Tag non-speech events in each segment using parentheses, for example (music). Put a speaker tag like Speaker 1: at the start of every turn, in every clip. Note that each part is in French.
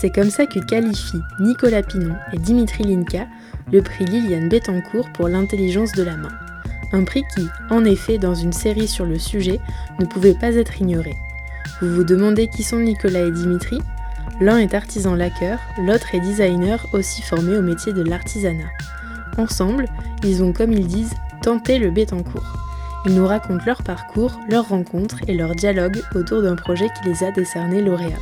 Speaker 1: C'est comme ça que qualifient Nicolas Pinon et Dimitri Linka le prix Liliane Bettencourt pour l'intelligence de la main. Un prix qui, en effet, dans une série sur le sujet, ne pouvait pas être ignoré. Vous vous demandez qui sont Nicolas et Dimitri? L'un est artisan laqueur, l'autre est designer aussi formé au métier de l'artisanat. Ensemble, ils ont, comme ils disent, tenté le Bettencourt. Ils nous racontent leur parcours, leurs rencontres et leurs dialogues autour d'un projet qui les a décernés lauréats.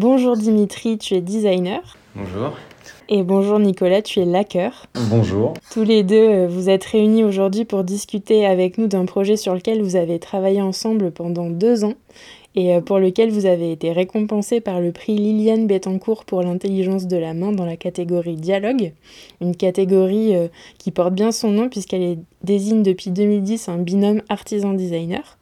Speaker 1: Bonjour Dimitri, tu es designer.
Speaker 2: Bonjour.
Speaker 1: Et bonjour Nicolas, tu es laqueur.
Speaker 2: Bonjour.
Speaker 1: Tous les deux, euh, vous êtes réunis aujourd'hui pour discuter avec nous d'un projet sur lequel vous avez travaillé ensemble pendant deux ans et euh, pour lequel vous avez été récompensé par le prix Liliane Bettencourt pour l'intelligence de la main dans la catégorie dialogue, une catégorie euh, qui porte bien son nom puisqu'elle désigne depuis 2010 un binôme artisan-designer.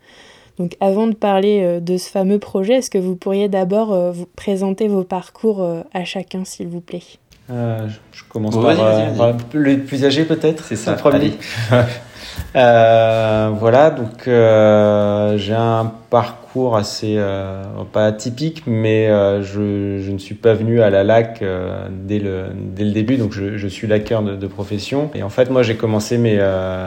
Speaker 1: Donc avant de parler euh, de ce fameux projet, est-ce que vous pourriez d'abord euh, vous présenter vos parcours euh, à chacun, s'il vous plaît?
Speaker 2: Je commence par, le plus âgé peut-être.
Speaker 3: C'est ça.
Speaker 2: Premier. (laughs) voilà, donc j'ai un parcours assez, euh, pas atypique, mais euh, je, ne suis pas venu à la lac euh, dès, le, dès le début, donc je, suis laqueur de, profession. Et en fait, moi, j'ai commencé mes,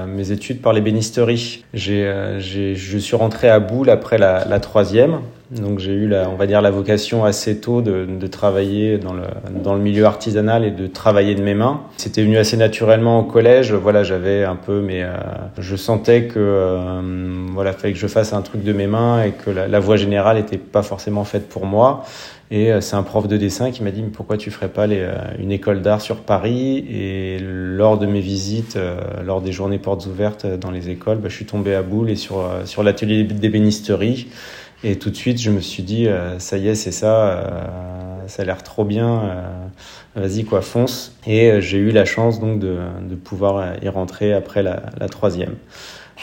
Speaker 2: mes études par les bénisteries. J'ai, je suis rentré à Boule après la troisième. Donc j'ai eu, la, on va dire, la vocation assez tôt de, de, travailler dans le, dans le milieu artisanal et de travailler de mes mains. C'était venu assez naturellement au collège. Voilà, j'avais un peu, mais je sentais que euh, voilà, fallait que je fasse un truc de mes mains et que la, voie générale n'était pas forcément faite pour moi. Et euh, c'est un prof de dessin qui m'a dit mais pourquoi tu ferais pas les, euh, une école d'art sur Paris? Et lors de mes visites, euh, lors des journées portes ouvertes dans les écoles, bah, je suis tombé à boule et sur, sur l'atelier d'ébénisterie. Et tout de suite, je me suis dit ça y est, c'est ça, ça a l'air trop bien. Vas-y quoi, fonce. Et j'ai eu la chance donc de, pouvoir y rentrer après la, troisième.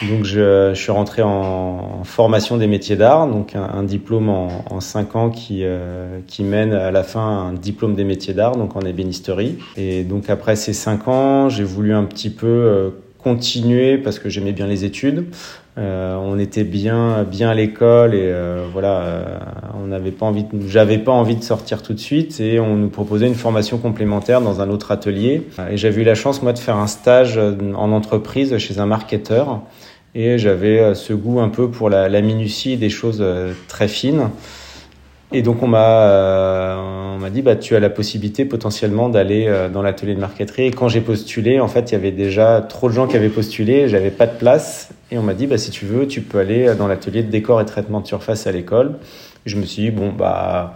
Speaker 2: Donc je, suis rentré en, formation des métiers d'art, donc un, diplôme en, en, cinq ans qui, euh, mène à la fin un diplôme des métiers d'art, donc en ébénisterie. Et donc après ces cinq ans, j'ai voulu un petit peu euh, continuer parce que j'aimais bien les études. Euh, on était bien à l'école et euh, voilà, euh, on n'avait pas envie, j'avais pas envie de sortir tout de suite et on nous proposait une formation complémentaire dans un autre atelier. Et j'avais eu la chance moi de faire un stage en entreprise chez un marketeur et j'avais ce goût un peu pour la, minutie des choses très fines. Et donc on m'a dit bah tu as la possibilité potentiellement d'aller dans l'atelier de marqueterie. Et quand j'ai postulé, en fait, il y avait déjà trop de gens qui avaient postulé, j'avais pas de place et on m'a dit bah si tu veux, tu peux aller dans l'atelier de décor et traitement de surface à l'école. Je me suis dit bon bah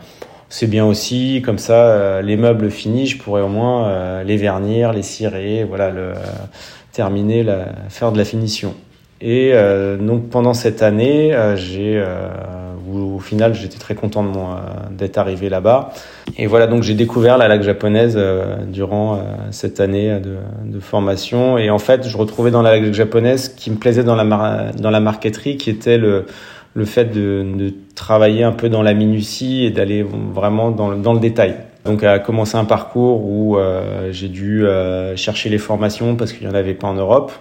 Speaker 2: c'est bien aussi comme ça euh, les meubles finis, je pourrais au moins les vernir, les cirer, voilà le terminer la, faire de la finition. Et donc pendant cette année, j'ai où au final j'étais très content moi d'être arrivé là-bas. Et voilà, donc j'ai découvert la laque japonaise euh, durant euh, cette année de, formation. Et en fait, je retrouvais dans la laque japonaise qui me plaisait dans la, dans la marqueterie, qui était le, le fait de, de travailler un peu dans la minutie et d'aller vraiment dans le, dans le détail. Donc a commencé un parcours où euh, j'ai dû chercher les formations parce qu'il n'y en avait pas en Europe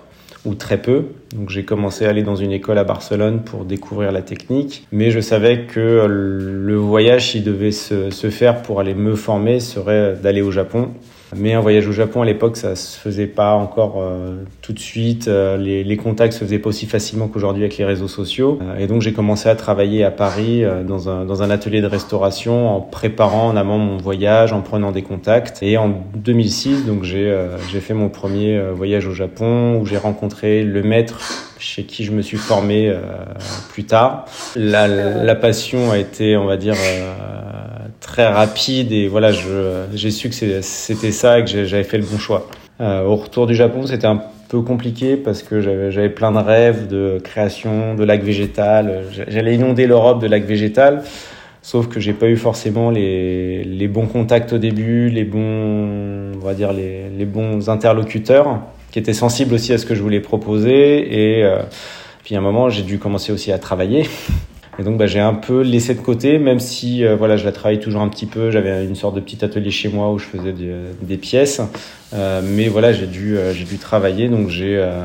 Speaker 2: ou très peu. Donc j'ai commencé à aller dans une école à Barcelone pour découvrir la technique, mais je savais que le voyage, s'il devait se, se, faire pour aller me former, serait d'aller au Japon. Mais un voyage au Japon à l'époque, ça se faisait pas encore euh, tout de suite. Euh, les, les, contacts se faisaient pas aussi facilement qu'aujourd'hui avec les réseaux sociaux. Euh, et donc j'ai commencé à travailler à Paris dans, un, atelier de restauration en préparant en amont mon voyage, en prenant des contacts. Et en 2006, donc j'ai fait mon premier voyage au Japon où j'ai rencontré le maître chez qui je me suis formé plus tard. La, passion a été, on va dire rapide et voilà, j'ai su que c'était ça et que j'avais fait le bon choix. Euh, au retour du Japon, c'était un peu compliqué parce que j'avais plein de rêves de création de lacs végétal. J'allais inonder l'Europe de lacs végétal. Sauf que j'ai pas eu forcément les, les, bons contacts au début, les bons, on va dire les, les, bons interlocuteurs qui étaient sensibles aussi à ce que je voulais proposer. Et euh, puis à un moment, j'ai dû commencer aussi à travailler. Et donc bah, j'ai un peu laissé de côté, même si euh, voilà, je la travaille toujours un petit peu. J'avais une sorte de petit atelier chez moi où je faisais des, pièces. Euh, mais voilà, j'ai dû, euh, j'ai dû travailler. Donc j'ai, euh,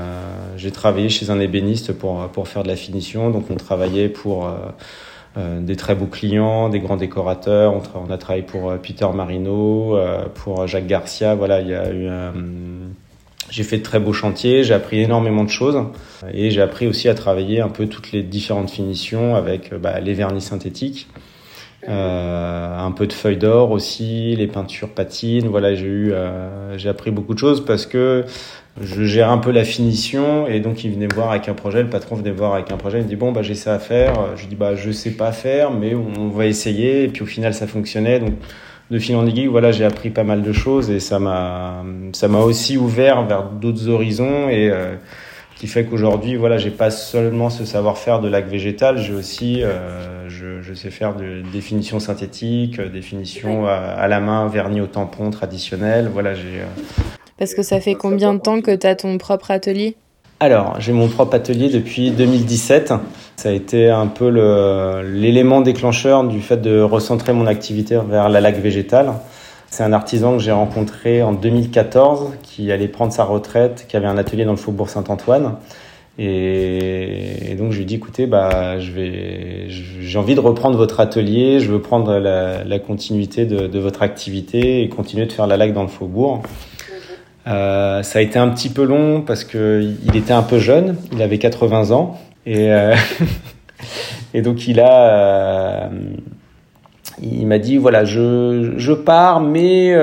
Speaker 2: j'ai travaillé chez un ébéniste pour, pour faire de la finition. Donc on travaillait pour euh, des très beaux clients, des grands décorateurs. On, a travaillé pour euh, Peter Marino, euh, pour Jacques Garcia. Voilà, il y a eu j'ai fait de très beaux chantiers, j'ai appris énormément de choses et j'ai appris aussi à travailler un peu toutes les différentes finitions avec bah, les vernis synthétiques, euh, un peu de feuilles d'or aussi, les peintures patines. Voilà, j'ai eu, euh, j'ai appris beaucoup de choses parce que je gère un peu la finition et donc il venait me voir avec un projet, le patron venait me voir avec un projet, il me dit bon bah j'ai ça à faire, je dis bah je sais pas faire mais on va essayer et puis au final ça fonctionnait donc de fil en aiguille voilà j'ai appris pas mal de choses et ça m'a ça m'a aussi ouvert vers d'autres horizons et euh, qui fait qu'aujourd'hui voilà j'ai pas seulement ce savoir-faire de lac végétal j'ai aussi euh, je, je, sais faire de définition synthétique définition à, à, la main vernis au tampon traditionnel. Voilà j'ai euh,
Speaker 1: parce que ça fait combien de temps que tu as ton propre atelier?
Speaker 2: Alors, j'ai mon propre atelier depuis 2017. Ça a été un peu l'élément déclencheur du fait de recentrer mon activité vers la laque végétale. C'est un artisan que j'ai rencontré en 2014 qui allait prendre sa retraite, qui avait un atelier dans le faubourg Saint-Antoine. Et, donc je lui dit écoutez bah j'ai envie de reprendre votre atelier, je veux prendre la, continuité de, de, votre activité et continuer de faire la laque dans le faubourg. Euh, ça a été un petit peu long parce que il était un peu jeune, il avait 80 ans et euh, (laughs) et donc il a euh, il m'a dit voilà je je pars mais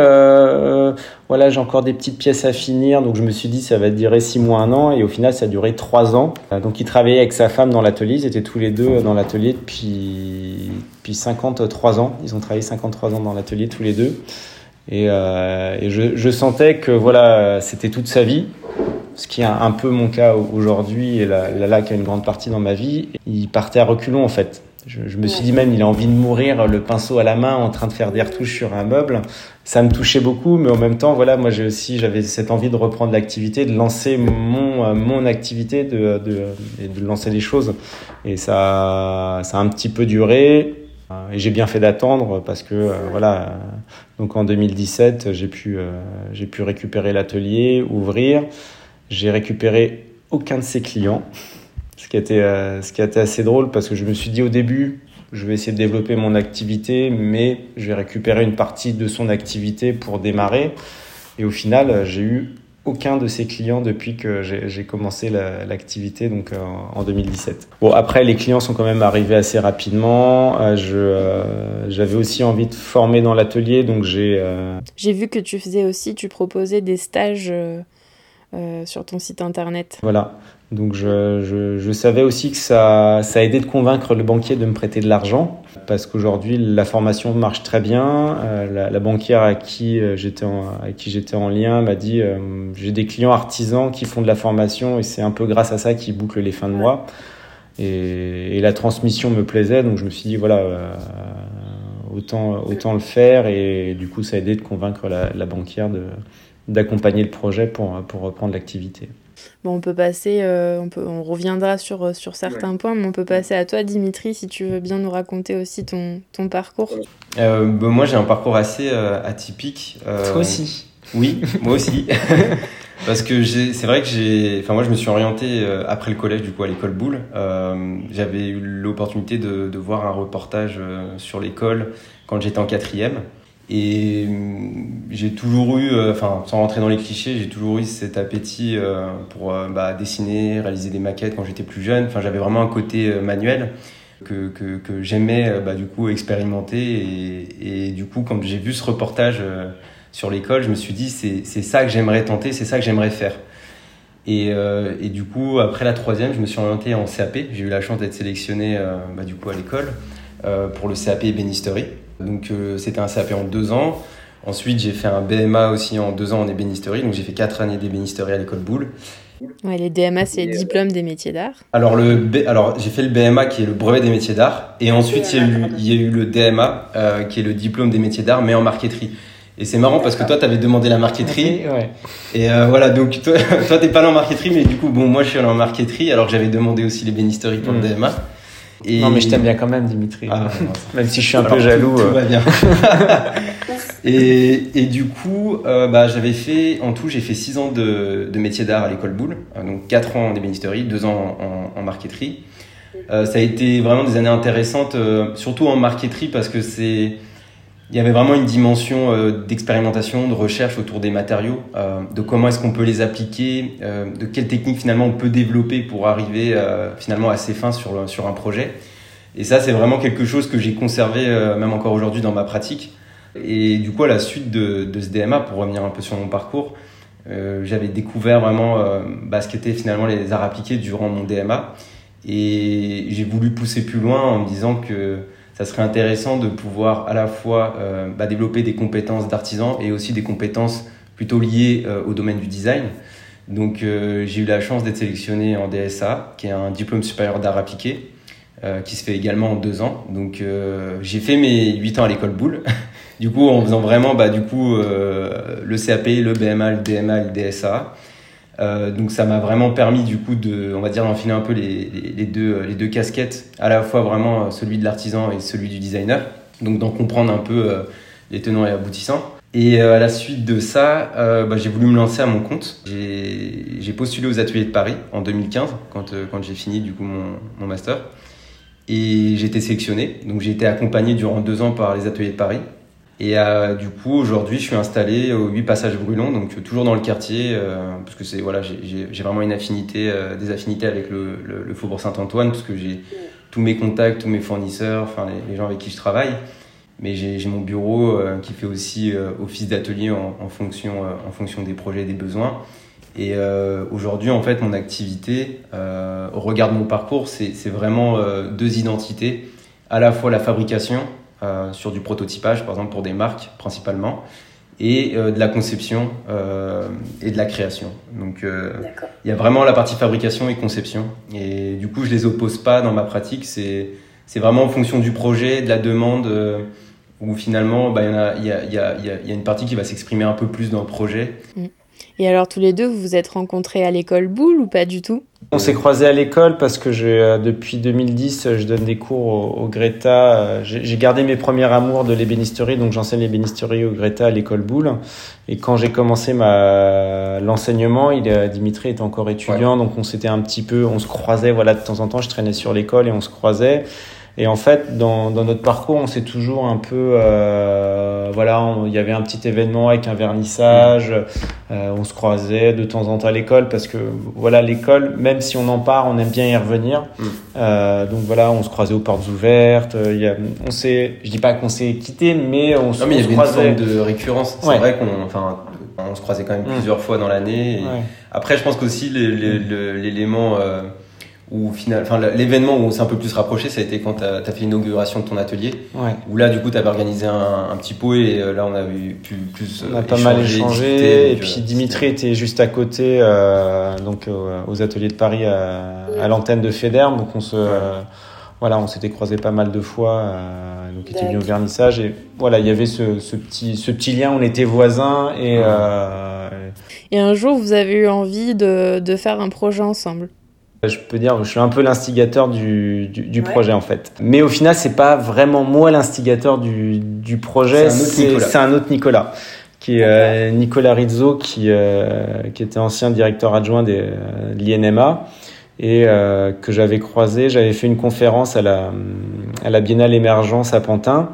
Speaker 2: voilà j'ai encore des petites pièces à finir. Donc je me suis dit ça va durer six mois un an et au final ça a duré trois ans. Donc il travaillait avec sa femme dans l'atelier ils étaient tous les deux dans l'atelier depuis depuis 53 ans. Ils ont travaillé 53 ans dans l'atelier tous les deux et, euh, je, je, sentais que voilà, c'était toute sa vie, ce qui est un, peu mon cas aujourd'hui, et la, la lac a une grande partie dans ma vie. Il partait à reculons en fait. Je, je, me suis dit même, il a envie de mourir, le pinceau à la main, en train de faire des retouches sur un meuble. Ça me touchait beaucoup, mais en même temps, voilà, moi j'ai aussi, j'avais cette envie de reprendre l'activité, de lancer mon mon activité, de, de, de lancer les choses. Et ça, ça a un petit peu duré. Et j'ai bien fait d'attendre parce que euh, voilà. Donc en 2017, j'ai pu euh, j'ai pu récupérer l'atelier, ouvrir. J'ai récupéré aucun de ses clients, ce qui était euh, ce qui assez drôle parce que je me suis dit au début, je vais essayer de développer mon activité, mais je vais récupérer une partie de son activité pour démarrer. Et au final, j'ai eu aucun de ses clients depuis que j'ai commencé l'activité donc euh, en 2017. Bon après les clients sont quand même arrivés assez rapidement. Euh, je euh, j'avais aussi envie de former dans l'atelier donc j'ai
Speaker 1: J'ai vu que tu faisais aussi tu proposais des stages sur ton site internet.
Speaker 2: Voilà. Donc je, je, je, savais aussi que ça, ça a aidé de convaincre le banquier de me prêter de l'argent parce qu'aujourd'hui la formation marche très bien. Euh, la, la, banquière à qui euh, j'étais en, en lien m'a dit euh, j'ai des clients artisans qui font de la formation et c'est un peu grâce à ça qu'ils bouclent les fins de mois. Et, et, la transmission me plaisait donc je me suis dit voilà autant autant le faire et du coup ça a aidé de convaincre la, la banquière d'accompagner le projet pour pour reprendre l'activité.
Speaker 1: Bon, on peut passer, euh, on, peut, on reviendra sur, euh, sur certains points, mais on peut passer à toi, Dimitri, si tu veux bien nous raconter aussi ton, ton parcours.
Speaker 3: Euh, bah, moi, j'ai un parcours assez atypique.
Speaker 2: Toi aussi
Speaker 3: Oui, moi aussi. (laughs) Parce que c'est vrai que j'ai, enfin moi je me suis orienté après le collège du coup à l'école Boulle. J'avais eu l'opportunité de, de, voir un reportage sur l'école quand j'étais en quatrième. Et hum, j'ai toujours eu, euh, enfin, sans rentrer dans les clichés, j'ai toujours eu cet appétit euh, pour euh, bah, dessiner, réaliser des maquettes quand j'étais plus jeune. Enfin, j'avais vraiment un côté manuel que, que, que j'aimais bah, du coup expérimenter. Et, et du coup, quand j'ai vu ce reportage sur l'école, je me suis dit c'est ça que j'aimerais tenter, c'est ça que j'aimerais faire. Et, et, du coup, après la troisième, je me suis orienté en CAP. J'ai eu la chance d'être sélectionné bah, du coup à l'école pour le CAP ébénisterie. Donc euh, c'était un CAP en deux ans. Ensuite, j'ai fait un BMA aussi en deux ans en ébénisterie. Donc j'ai fait quatre années d'ébénisterie à l'école Boulle.
Speaker 1: Ouais, les DMA, c'est les diplômes des métiers d'art.
Speaker 3: Alors, le alors j'ai fait le BMA qui est le brevet des métiers d'art. Et ensuite, il y, a eu, il y a eu le DMA euh, qui est le diplôme des métiers d'art, mais en marqueterie. Et c'est marrant parce que toi, tu avais demandé la marqueterie.
Speaker 2: Ouais.
Speaker 3: Et euh, voilà, donc toi, (laughs) toi t'es pas là en marqueterie, mais du coup, bon, moi, je suis allé en marqueterie, alors que j'avais demandé aussi les bénisteries pour le
Speaker 2: Mm.
Speaker 3: DMA. Et...
Speaker 2: Non, mais je t'aime bien quand même, Dimitri.
Speaker 3: Ah, non, (laughs)
Speaker 2: Même si je suis un
Speaker 3: Alors,
Speaker 2: peu jaloux.
Speaker 3: Tout, tout
Speaker 2: euh.
Speaker 3: va bien. (laughs) et, et du coup, euh, bah, j'avais fait, en tout, j'ai fait 6 ans de, de métier d'art à l'école Boulle. Euh, donc 4 ans en ébénisterie, 2 ans en, en marqueterie. Euh, ça a été vraiment des années intéressantes, euh, surtout en marqueterie parce que c'est, il y avait vraiment une dimension euh, d'expérimentation, de recherche autour des matériaux, euh, de comment est-ce qu'on peut les appliquer, euh, de quelles techniques finalement on peut développer pour arriver finalement à ses fins sur, sur un projet. Et ça, c'est vraiment quelque chose que j'ai conservé même encore aujourd'hui dans ma pratique. Et du coup, à la suite de, de ce DMA, pour revenir un peu sur mon parcours, j'avais découvert vraiment bah, ce qu'étaient finalement les arts appliqués durant mon DMA. Et j'ai voulu pousser plus loin en me disant que ça serait intéressant de pouvoir à la fois euh, bah, développer des compétences d'artisan et aussi des compétences plutôt liées euh, au domaine du design. Donc euh, j'ai eu la chance d'être sélectionné en DSA, qui est un diplôme supérieur d'art appliqué, qui se fait également en deux ans. Donc j'ai fait mes huit ans à l'école Boulle. (laughs) du coup, en faisant vraiment bah, du coup, le CAP, le BMA, le DMA, le DSA. Euh, donc ça m'a vraiment permis du coup de, on va dire, d'enfiler un peu les, les, deux, les deux casquettes, à la fois vraiment euh, celui de l'artisan et celui du designer. Donc d'en comprendre un peu euh, les tenants et aboutissants. Et euh, à la suite de ça, euh, bah, j'ai voulu me lancer à mon compte. J'ai postulé aux ateliers de Paris en 2015, quand, euh, quand j'ai fini du coup mon, mon master. Et j'ai été sélectionné. Donc j'ai été accompagné durant deux ans par les ateliers de Paris. Et euh, du coup, aujourd'hui, je suis installé au 8 Passage Brulon, donc euh, toujours dans le quartier, euh, parce que c'est voilà, j'ai- vraiment une affinité, des affinités avec le, Faubourg Saint-Antoine, parce que j'ai tous mes contacts, tous mes fournisseurs, enfin les, gens avec qui je travaille. Mais j'ai mon bureau qui fait aussi office d'atelier en, fonction en fonction des projets et des besoins. Et aujourd'hui, en fait, mon activité, au regard de mon parcours, c'est vraiment deux identités. À la fois la fabrication, euh, sur du prototypage, par exemple pour des marques principalement, et euh, de la conception euh, et de la création. Donc euh, il y a vraiment la partie fabrication et conception. Et du coup, je les oppose pas dans ma pratique. C'est c'est vraiment en fonction du projet, de la demande, euh, où finalement, bah, il y, en a, il y, a, il y, a, il y a- il y a une partie qui va s'exprimer un peu plus dans le projet.
Speaker 1: Et alors, tous les deux, vous vous êtes rencontrés à l'école Boulle ou pas du tout?
Speaker 2: On s'est croisés à l'école parce que euh, depuis 2010, euh, je donne des cours au, au Greta. Euh, J'ai gardé mes premiers amours de l'ébénisterie, donc j'enseigne l'ébénisterie au Greta à l'école Boulle. Et quand j'ai commencé ma l'enseignement, il Dimitri était encore étudiant, donc on s'était un petit peu, on se croisait, voilà, de temps en temps, je traînais sur l'école et on se croisait. Et en fait, dans, dans notre parcours, on s'est toujours un peu, euh, voilà, il y avait un petit événement avec un vernissage, euh, on se croisait de temps en temps à l'école parce que, voilà, l'école, même si on en part, on aime bien y revenir.
Speaker 3: Mm.
Speaker 2: Euh, donc voilà, on se croisait aux portes ouvertes. euh, y a, on s'est, je dis pas qu'on s'est quitté, mais on, se-
Speaker 3: Non, mais il y
Speaker 2: se
Speaker 3: avait une forme de récurrence. C'est
Speaker 2: Ouais.
Speaker 3: vrai qu'on enfin, on se croisait quand même
Speaker 2: Mm.
Speaker 3: plusieurs fois dans l'année.
Speaker 2: Ouais.
Speaker 3: Après, je pense qu'aussi l'élément euh, où final, enfin l'événement où on s'est un peu plus rapproché, ça a été quand tu as, fait l'inauguration de ton atelier.
Speaker 2: Ouais.
Speaker 3: Où là, du coup, tu avais organisé un, un petit pot et euh, là, on avait pu plus.
Speaker 2: On a
Speaker 3: euh,
Speaker 2: pas mal échangé.
Speaker 3: discuter,
Speaker 2: et
Speaker 3: donc,
Speaker 2: puis
Speaker 3: euh,
Speaker 2: Dimitri était juste à côté, euh, donc euh, aux ateliers de Paris, à, à l'antenne de Federm. Donc on se, euh, voilà, on s'était croisé pas mal de fois. euh, donc il était venu au vernissage et voilà, il y avait ce, ce petit, ce petit lien. On était voisins et
Speaker 3: Ouais.
Speaker 2: euh,
Speaker 1: Et un jour, vous avez eu envie de, de faire un projet ensemble?
Speaker 2: Je peux dire, je suis un peu l'instigateur du, du, du
Speaker 4: Ouais.
Speaker 2: projet en fait. Mais au final, c'est pas vraiment moi l'instigateur du, du projet.
Speaker 3: C'est un
Speaker 2: un autre Nicolas, qui est euh, Nicolas Rizzo, qui, euh, qui était ancien directeur adjoint des, euh, de l'INMA et euh, que j'avais croisé. J'avais fait une conférence à la, à la Biennale Émergence à Pantin.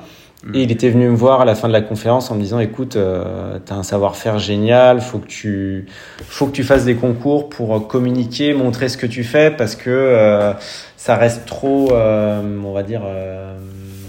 Speaker 3: Mm.
Speaker 2: Et il était venu me voir à la fin de la conférence en me disant écoute, euh, t'as un savoir-faire génial, faut que tu faut que tu fasses des concours pour euh, communiquer, montrer ce que tu fais parce que euh, ça reste trop, euh, on va dire, euh,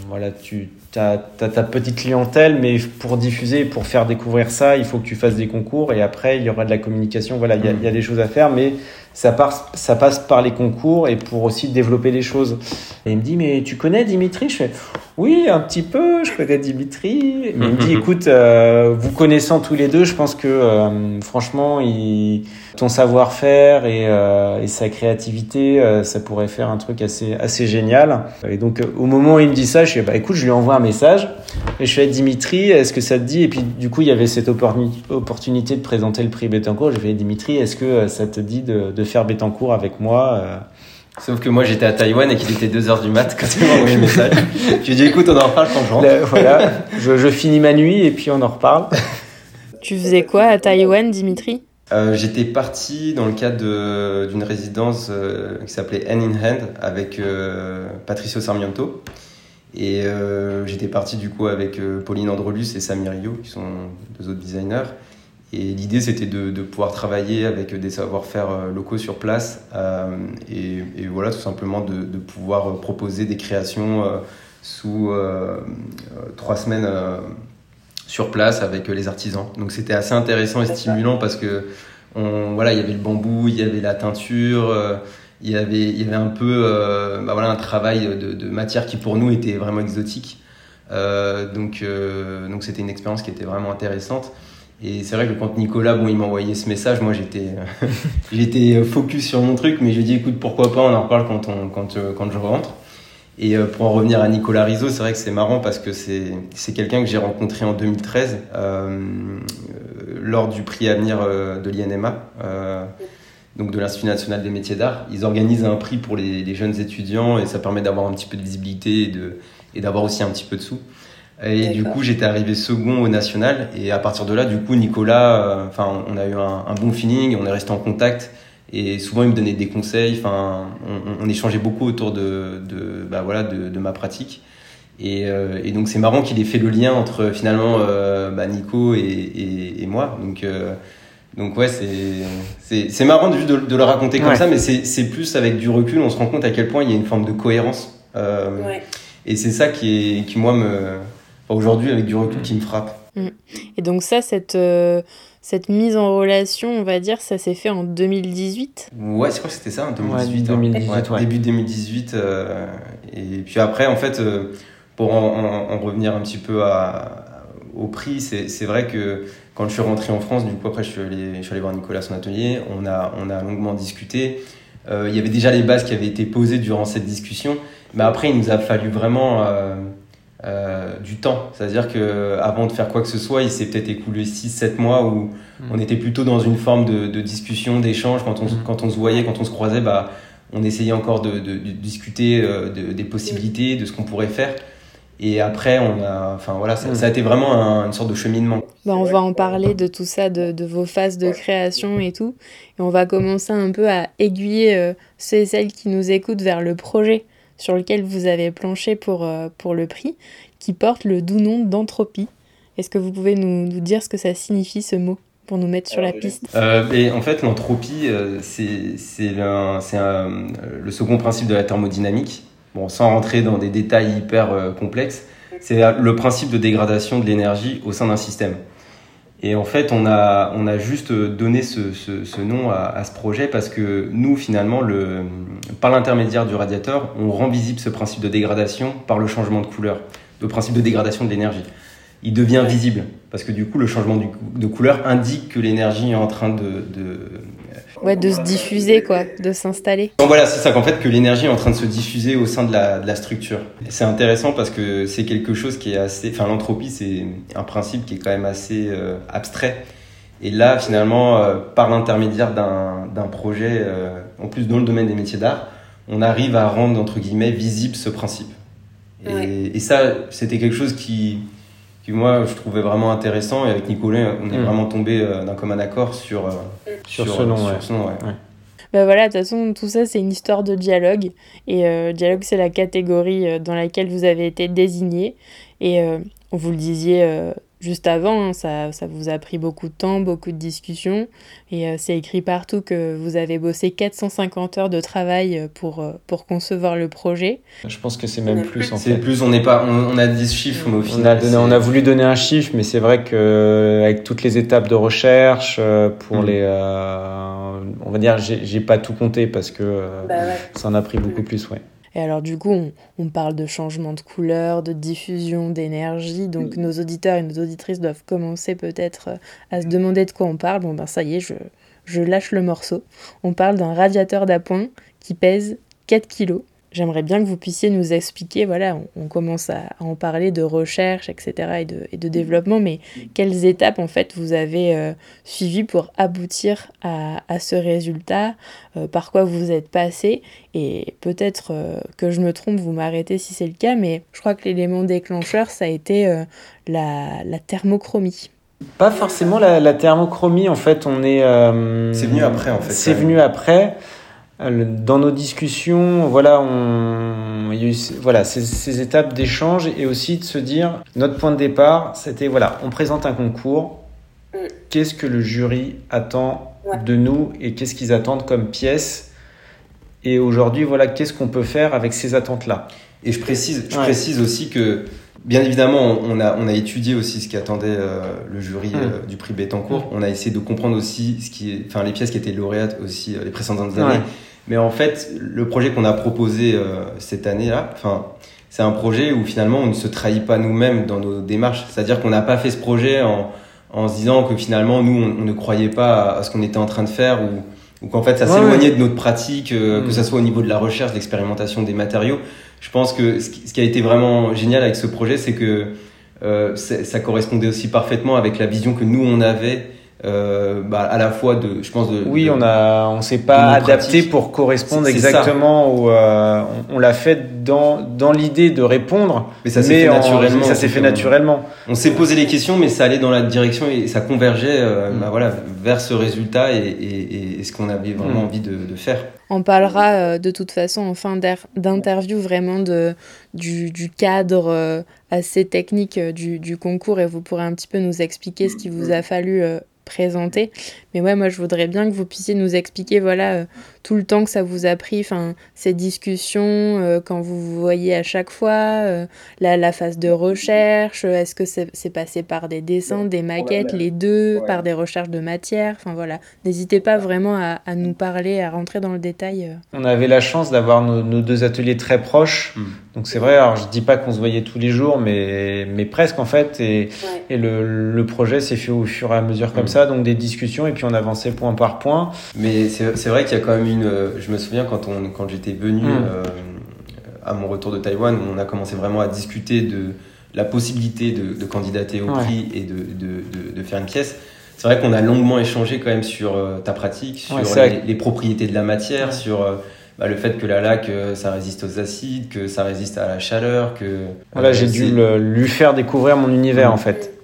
Speaker 2: voilà, tu as, ta petite clientèle, mais pour diffuser, pour faire découvrir ça, il faut que tu fasses des concours et après il y aura de la communication. Voilà, il y a, il y a des choses à faire, mais ça passe, ça passe par les concours et pour aussi développer les choses. Et il me dit mais tu connais Dimitri? Je fais Oui, un petit peu, je connais Dimitri. Mais il me dit, (laughs) écoute, euh, vous connaissant tous les deux, je pense que euh, franchement, il, ton savoir-faire et, euh, et, sa créativité, ça pourrait faire un truc assez, assez génial. Et donc, au moment où il me dit ça, je suis, bah écoute, je lui envoie un message. Et je suis avec Dimitri, est-ce que ça te dit? Et puis, du coup, il y avait cette opportunité de présenter le prix Bettencourt. Je lui ai dit, Dimitri, est-ce que ça te dit de, de faire Bettencourt avec moi
Speaker 3: Sauf que moi j'étais à Taïwan et qu'il était 2h du mat quand il m'a envoyé le message. (laughs) Tu dis écoute, on en reparle quand je rentre.
Speaker 2: voilà, je, je, finis ma nuit et puis on en reparle.
Speaker 1: Tu faisais quoi à Taïwan, Dimitri?
Speaker 3: Euh, J'étais parti dans le cadre d'une résidence euh, qui s'appelait Hand in Hand avec euh, Patricio Sarmiento. Et j'étais parti du coup avec Pauline Androlus et Samir Rio, qui sont deux autres designers. Et l'idée, c'était de, pouvoir travailler avec des savoir-faire locaux sur place et, voilà, tout simplement de, pouvoir proposer des créations sous trois semaines sur place avec les artisans. Donc c'était assez intéressant et stimulant parce que on, voilà, il y avait le bambou, il y avait la teinture, il y avait, il y avait un peu bah voilà, un travail de, de, matière qui pour nous était vraiment exotique. donc donc c'était une expérience qui était vraiment intéressante. Et c'est vrai que quand Nicolas, bon, il m'a envoyé ce message, moi j'étais, (laughs) j'étais focus sur mon truc, mais je lui ai dit écoute, pourquoi pas, on en reparle quand, on, quand, euh, quand je rentre. Et euh, pour en revenir à Nicolas Rizzo, c'est vrai que c'est marrant parce que c'est, c'est quelqu'un que j'ai rencontré en 2013 euh, lors du prix Avenir euh, de l'INMA, euh, donc de l'Institut national des métiers d'art. Ils organisent un prix pour les, les, jeunes étudiants et ça permet d'avoir un petit peu de visibilité et, de, et d'avoir aussi un petit peu de sous. Et du coup, j'étais arrivé second au national. Et à partir de là, du coup, Nicolas, euh, enfin, on a eu un, un, bon feeling, on est resté en contact. Et souvent, il me donnait des conseils. Enfin, on, on échangeait beaucoup autour de, de, bah, voilà, de, de ma pratique. Et, euh, et donc, c'est marrant qu'il ait fait le lien entre finalement euh, bah, Nico et, et, et, moi. Donc, euh, donc ouais, c'est c'est marrant juste de, de, le raconter comme ouais. ça, mais c'est plus avec du recul, on se rend compte à quel point il y a une forme de cohérence. Euh, ouais. Et c'est ça qui, est, qui moi me aujourd'hui avec du recul qui me frappe.
Speaker 1: Mm. Et donc ça, cette, euh, cette mise en relation, on va dire, ça s'est fait en 2018
Speaker 3: Ouais, je crois que c'était ça, en 2018. Ouais,
Speaker 2: 2018
Speaker 3: hein. ouais, Début 2018. Euh, et puis après, en fait, euh, pour en, en, en, revenir un petit peu à, au prix, c'est vrai que quand je suis rentré en France, du coup après je suis allé, je suis allé voir Nicolas son atelier, on a, on a longuement discuté. Euh, il y avait déjà les bases qui avaient été posées durant cette discussion, mais après il nous a fallu vraiment euh, du temps. C'est-à-dire que avant de faire quoi que ce soit, il s'est peut-être écoulé 6-7 mois où mmh. on était plutôt dans une forme de, de discussion, d'échange. Quand on, mmh. quand on se voyait, quand on se croisait, bah, on essayait encore de, de, de discuter euh, de, des possibilités, de ce qu'on pourrait faire. Et après, on a, enfin voilà, ça, mmh. ça a été vraiment un, une sorte de cheminement.
Speaker 1: Bah, on va en parler de tout ça, de, de vos phases de création et tout. Et on va commencer un peu à aiguiller euh, ceux et celles qui nous écoutent vers le projet sur lequel vous avez planché pour, euh, pour le prix, qui porte le doux nom d'entropie. Est-ce que vous pouvez nous, nous, dire ce que ça signifie ce mot pour nous mettre sur la piste?
Speaker 3: euh, et En fait, l'entropie, euh, c'est le second principe de la thermodynamique. Bon, sans rentrer dans des détails hyper complexes, c'est le principe de dégradation de l'énergie au sein d'un système. Et en fait, on a, on a juste donné ce, ce, nom à, ce projet parce que nous, finalement, le, par l'intermédiaire du radiateur, on rend visible ce principe de dégradation par le changement de couleur, le principe de dégradation de l'énergie. Il devient visible parce que du coup, le changement de couleur indique que l'énergie est en train de
Speaker 1: Ouais, de se diffuser, quoi, de s'installer.
Speaker 3: Donc voilà, c'est ça qu'en fait, que l'énergie est en train de se diffuser au sein de la, de la structure. C'est intéressant parce que c'est quelque chose qui est assez. Enfin, l'entropie, c'est un principe qui est quand même assez euh, abstrait. Et là, finalement, euh, par l'intermédiaire d'un projet, euh, en plus dans le domaine des métiers d'art, on arrive à rendre, entre guillemets, visible ce principe. Et, ouais. et ça, c'était quelque chose qui, qui, moi, je trouvais vraiment intéressant. Et avec Nicolas, on est mmh. vraiment tombé euh, d'un commun accord sur, euh,
Speaker 2: sur, sur, ce nom.
Speaker 3: Sur
Speaker 2: ouais.
Speaker 3: ce nom ouais.
Speaker 1: Ouais. Ben voilà, de toute façon, tout ça, c'est une histoire de dialogue. Et euh, dialogue, c'est la catégorie dans laquelle vous avez été désigné. Et vous le disiez juste avant, hein, ça, ça vous a pris beaucoup de temps, beaucoup de discussions. Et euh, c'est écrit partout que vous avez bossé 450 heures de travail pour, euh, pour concevoir le projet.
Speaker 2: Je pense que c'est même plus en fait.
Speaker 3: C'est plus, on n'est pas, on, on, a 10 chiffres, mais au
Speaker 2: on
Speaker 3: final.
Speaker 2: A donné, on a voulu donner un chiffre, mais c'est vrai que avec toutes les étapes de recherche, euh, pour mmh. les. Euh, on va dire, j'ai pas tout compté parce que bah ouais. ça en a pris beaucoup mmh. plus, ouais.
Speaker 1: Et alors du coup, on, parle de changement de couleur, de diffusion d'énergie, donc nos auditeurs et nos auditrices doivent commencer peut-être à se demander de quoi on parle. Bon ben ça y est, je, je lâche le morceau. On parle d'un radiateur d'appoint qui pèse 4 kilos J'aimerais bien que vous puissiez nous expliquer, voilà, on, commence à, en parler de recherche, etc., et de, développement, mais quelles étapes, en fait, vous avez euh, suivies pour aboutir à, ce résultat, euh, par quoi vous êtes passé, et peut-être euh, que je me trompe, vous m'arrêtez si c'est le cas, mais je crois que l'élément déclencheur, ça a été la, thermochromie.
Speaker 2: Pas forcément la, la, thermochromie, en fait, on est...
Speaker 3: c'est venu après, en fait.
Speaker 2: C'est venu après. Euh, dans nos discussions, voilà, on, il y a eu voilà, ces, ces étapes d'échange et aussi de se dire, notre point de départ, c'était, voilà, on présente un concours, mm. qu'est-ce que le jury attend de nous et qu'est-ce qu'ils attendent comme pièce? Et aujourd'hui, voilà, qu'est-ce qu'on peut faire avec ces attentes-là?
Speaker 3: Et je précise, je précise aussi que Bien évidemment, on a, on a étudié aussi ce qui attendait euh, le jury mm. euh, du prix Bettencourt. Mm. On a essayé de comprendre aussi ce qui est, enfin, les pièces qui étaient lauréates aussi les précédentes années. Mais en fait, le projet qu'on a proposé euh, cette année-là, enfin, c'est un projet où finalement on ne se trahit pas nous-mêmes dans nos démarches. C'est-à-dire qu'on n'a pas fait ce projet en, en se disant que finalement nous on, ne croyait pas à, ce qu'on était en train de faire ou, ou qu'en fait ça s'éloignait de notre pratique, euh, que ça mm. soit au niveau de la recherche, de l'expérimentation des matériaux. Je pense que ce qui, a été vraiment génial avec ce projet, c'est que euh, ça correspondait aussi parfaitement avec la vision que nous on avait euh, bah, à la fois de, je pense de.
Speaker 2: Oui, on a, on s'est pas adapté pour correspondre exactement où euh, on, l'a fait dans dans l'idée de répondre.
Speaker 3: Mais ça s'est fait naturellement.
Speaker 2: Ça s'est fait naturellement.
Speaker 3: On, s'est posé les questions, mais ça allait dans la direction et ça convergeait, euh, mm. bah, voilà, vers ce résultat et, et, et ce qu'on avait vraiment mm. envie de, de, faire.
Speaker 1: On parlera euh, de toute façon en fin d'interview vraiment de, du, du cadre assez technique du, du, concours et vous pourrez un petit peu nous expliquer ce qui vous a fallu présenter. Mais ouais, moi je voudrais bien que vous puissiez nous expliquer voilà euh, tout le temps que ça vous a pris, enfin ces discussions euh, quand vous vous voyez à chaque fois, euh, la, la, phase de recherche, est-ce que c'est passé par des dessins, des maquettes, les deux, par des recherches de matière, enfin voilà. N'hésitez pas vraiment à, à, nous parler, à rentrer dans le détail.
Speaker 2: On avait la chance d'avoir nos, deux ateliers très proches, mm. donc c'est vrai. Alors je dis pas qu'on se voyait tous les jours, mais mais presque en fait, et, et le, le projet s'est fait au fur et à mesure comme mm. ça, donc des discussions et puis on avançait point par point.
Speaker 3: Mais c'est vrai qu'il y a quand même une. Je me souviens quand, on, quand j'étais venu hmm. euh, à mon retour de Taïwan, on a commencé vraiment à discuter de la possibilité de, candidater au prix et de, de, de, faire une pièce. C'est vrai qu'on a longuement échangé quand même sur euh, ta pratique, sur les, propriétés de la matière, sur euh, bah, le fait que la laque, ça résiste aux acides, que ça résiste à la chaleur, que...
Speaker 2: Voilà, j'ai dû lui faire découvrir mon univers hmm. en fait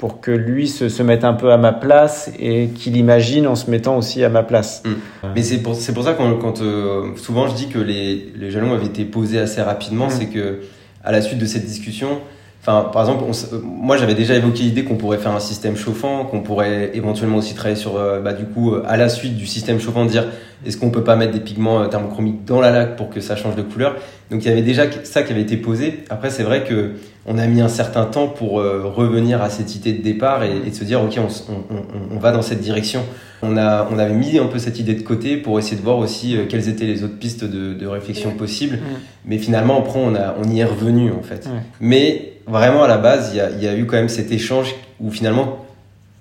Speaker 2: pour que lui se, se, mette un peu à ma place et qu'il imagine en se mettant aussi à ma place.
Speaker 3: Mm. Mais c'est pour, pour ça quand, quand euh, souvent je dis que les, les, jalons avaient été posés assez rapidement, mm. c'est que à la suite de cette discussion, Enfin, par exemple, moi j'avais déjà évoqué l'idée qu'on pourrait faire un système chauffant, qu'on pourrait éventuellement aussi travailler sur, euh, bah, du coup, euh, à la suite du système chauffant, dire est-ce qu'on peut pas mettre des pigments thermochromiques dans la laque pour que ça change de couleur? Donc il y avait déjà ça qui avait été posé. Après, c'est vrai que on a mis un certain temps pour euh, revenir à cette idée de départ et, et de se dire ok on, on, on, va dans cette direction. On, a, on avait mis un peu cette idée de côté pour essayer de voir aussi euh, quelles étaient les autres pistes de, de réflexion possibles. Mais finalement après on, a, on y est revenu en fait. Mais vraiment à la base il y a, y a, eu quand même cet échange où finalement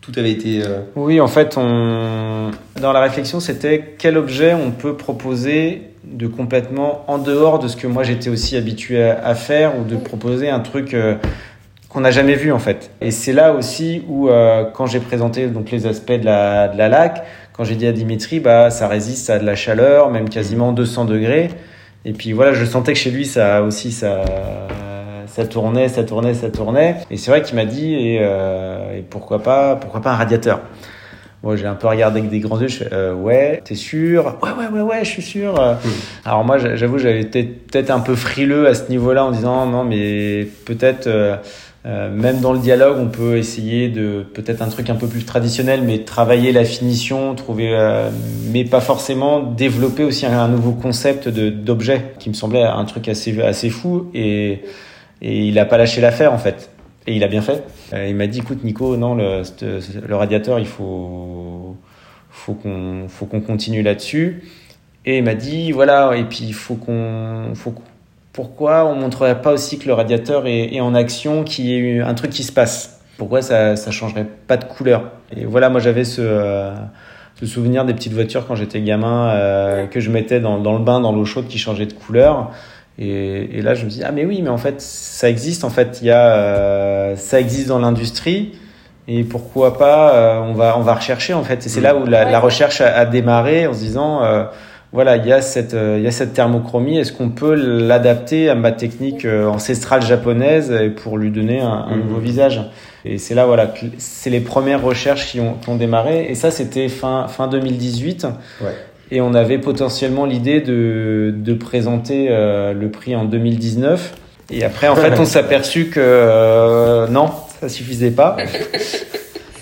Speaker 3: tout avait été... Euh,
Speaker 2: oui en fait on... dans la réflexion c'était quel objet on peut proposer de complètement en dehors de ce que moi j'étais aussi habitué à, faire ou de proposer un truc euh, qu'on n'a jamais vu en fait. Et c'est là aussi où euh, quand j'ai présenté donc les aspects de la, de la laque, quand j'ai dit à Dimitri bah ça résiste à de la chaleur, même quasiment 200 degrés. Et puis voilà, je sentais que chez lui ça aussi ça ça tournait, ça tournait, ça tournait. Et c'est vrai qu'il m'a dit et, euh, et pourquoi pas pourquoi pas un radiateur. Moi, j'ai un peu regardé avec des grands yeux. Je fais, euh, ouais, t'es sûr? Ouais, ouais, ouais, ouais, je suis sûr. Hmm. Alors moi, j'avoue, j'avais peut-être un peu frileux à ce niveau-là en disant non, mais peut-être euh, euh, même dans le dialogue, on peut essayer de peut-être un truc un peu plus traditionnel, mais travailler la finition, trouver, euh, mais pas forcément développer aussi un, un nouveau concept d'objet qui me semblait un truc assez assez fou et et il a pas lâché l'affaire en fait. Et il a bien fait. Euh, il m'a dit, écoute Nico, non, le, radiateur, il faut, qu'on continue là-dessus. Et il m'a dit, voilà, et puis il faut qu'on... Faut pourquoi on montrerait pas aussi que le radiateur est, en action, qu'il y ait un truc qui se passe? Pourquoi ça ne changerait pas de couleur? Et voilà, moi j'avais ce, ce, souvenir des petites voitures quand j'étais gamin euh, que je mettais dans, dans le bain, dans l'eau chaude qui changeait de couleur. Et, et, là, je me dis ah mais oui, mais en fait, ça existe. En fait, il y a, euh, ça existe dans l'industrie. Et pourquoi pas euh, On va, on va rechercher en fait. Et c'est là où la, la recherche a, a, démarré en se disant euh, voilà, il y a cette, il y a cette thermochromie. Est-ce qu'on peut l'adapter à ma technique ancestrale japonaise pour lui donner un, un nouveau mhm. visage? Et c'est là, voilà, c'est les premières recherches qui ont, qui ont démarré. Et ça, c'était fin, fin 2018. Ouais. Et on avait potentiellement l'idée de, de présenter euh, le prix en 2019. Et après, en fait, on s'est aperçu que euh, non, ça suffisait pas. (laughs)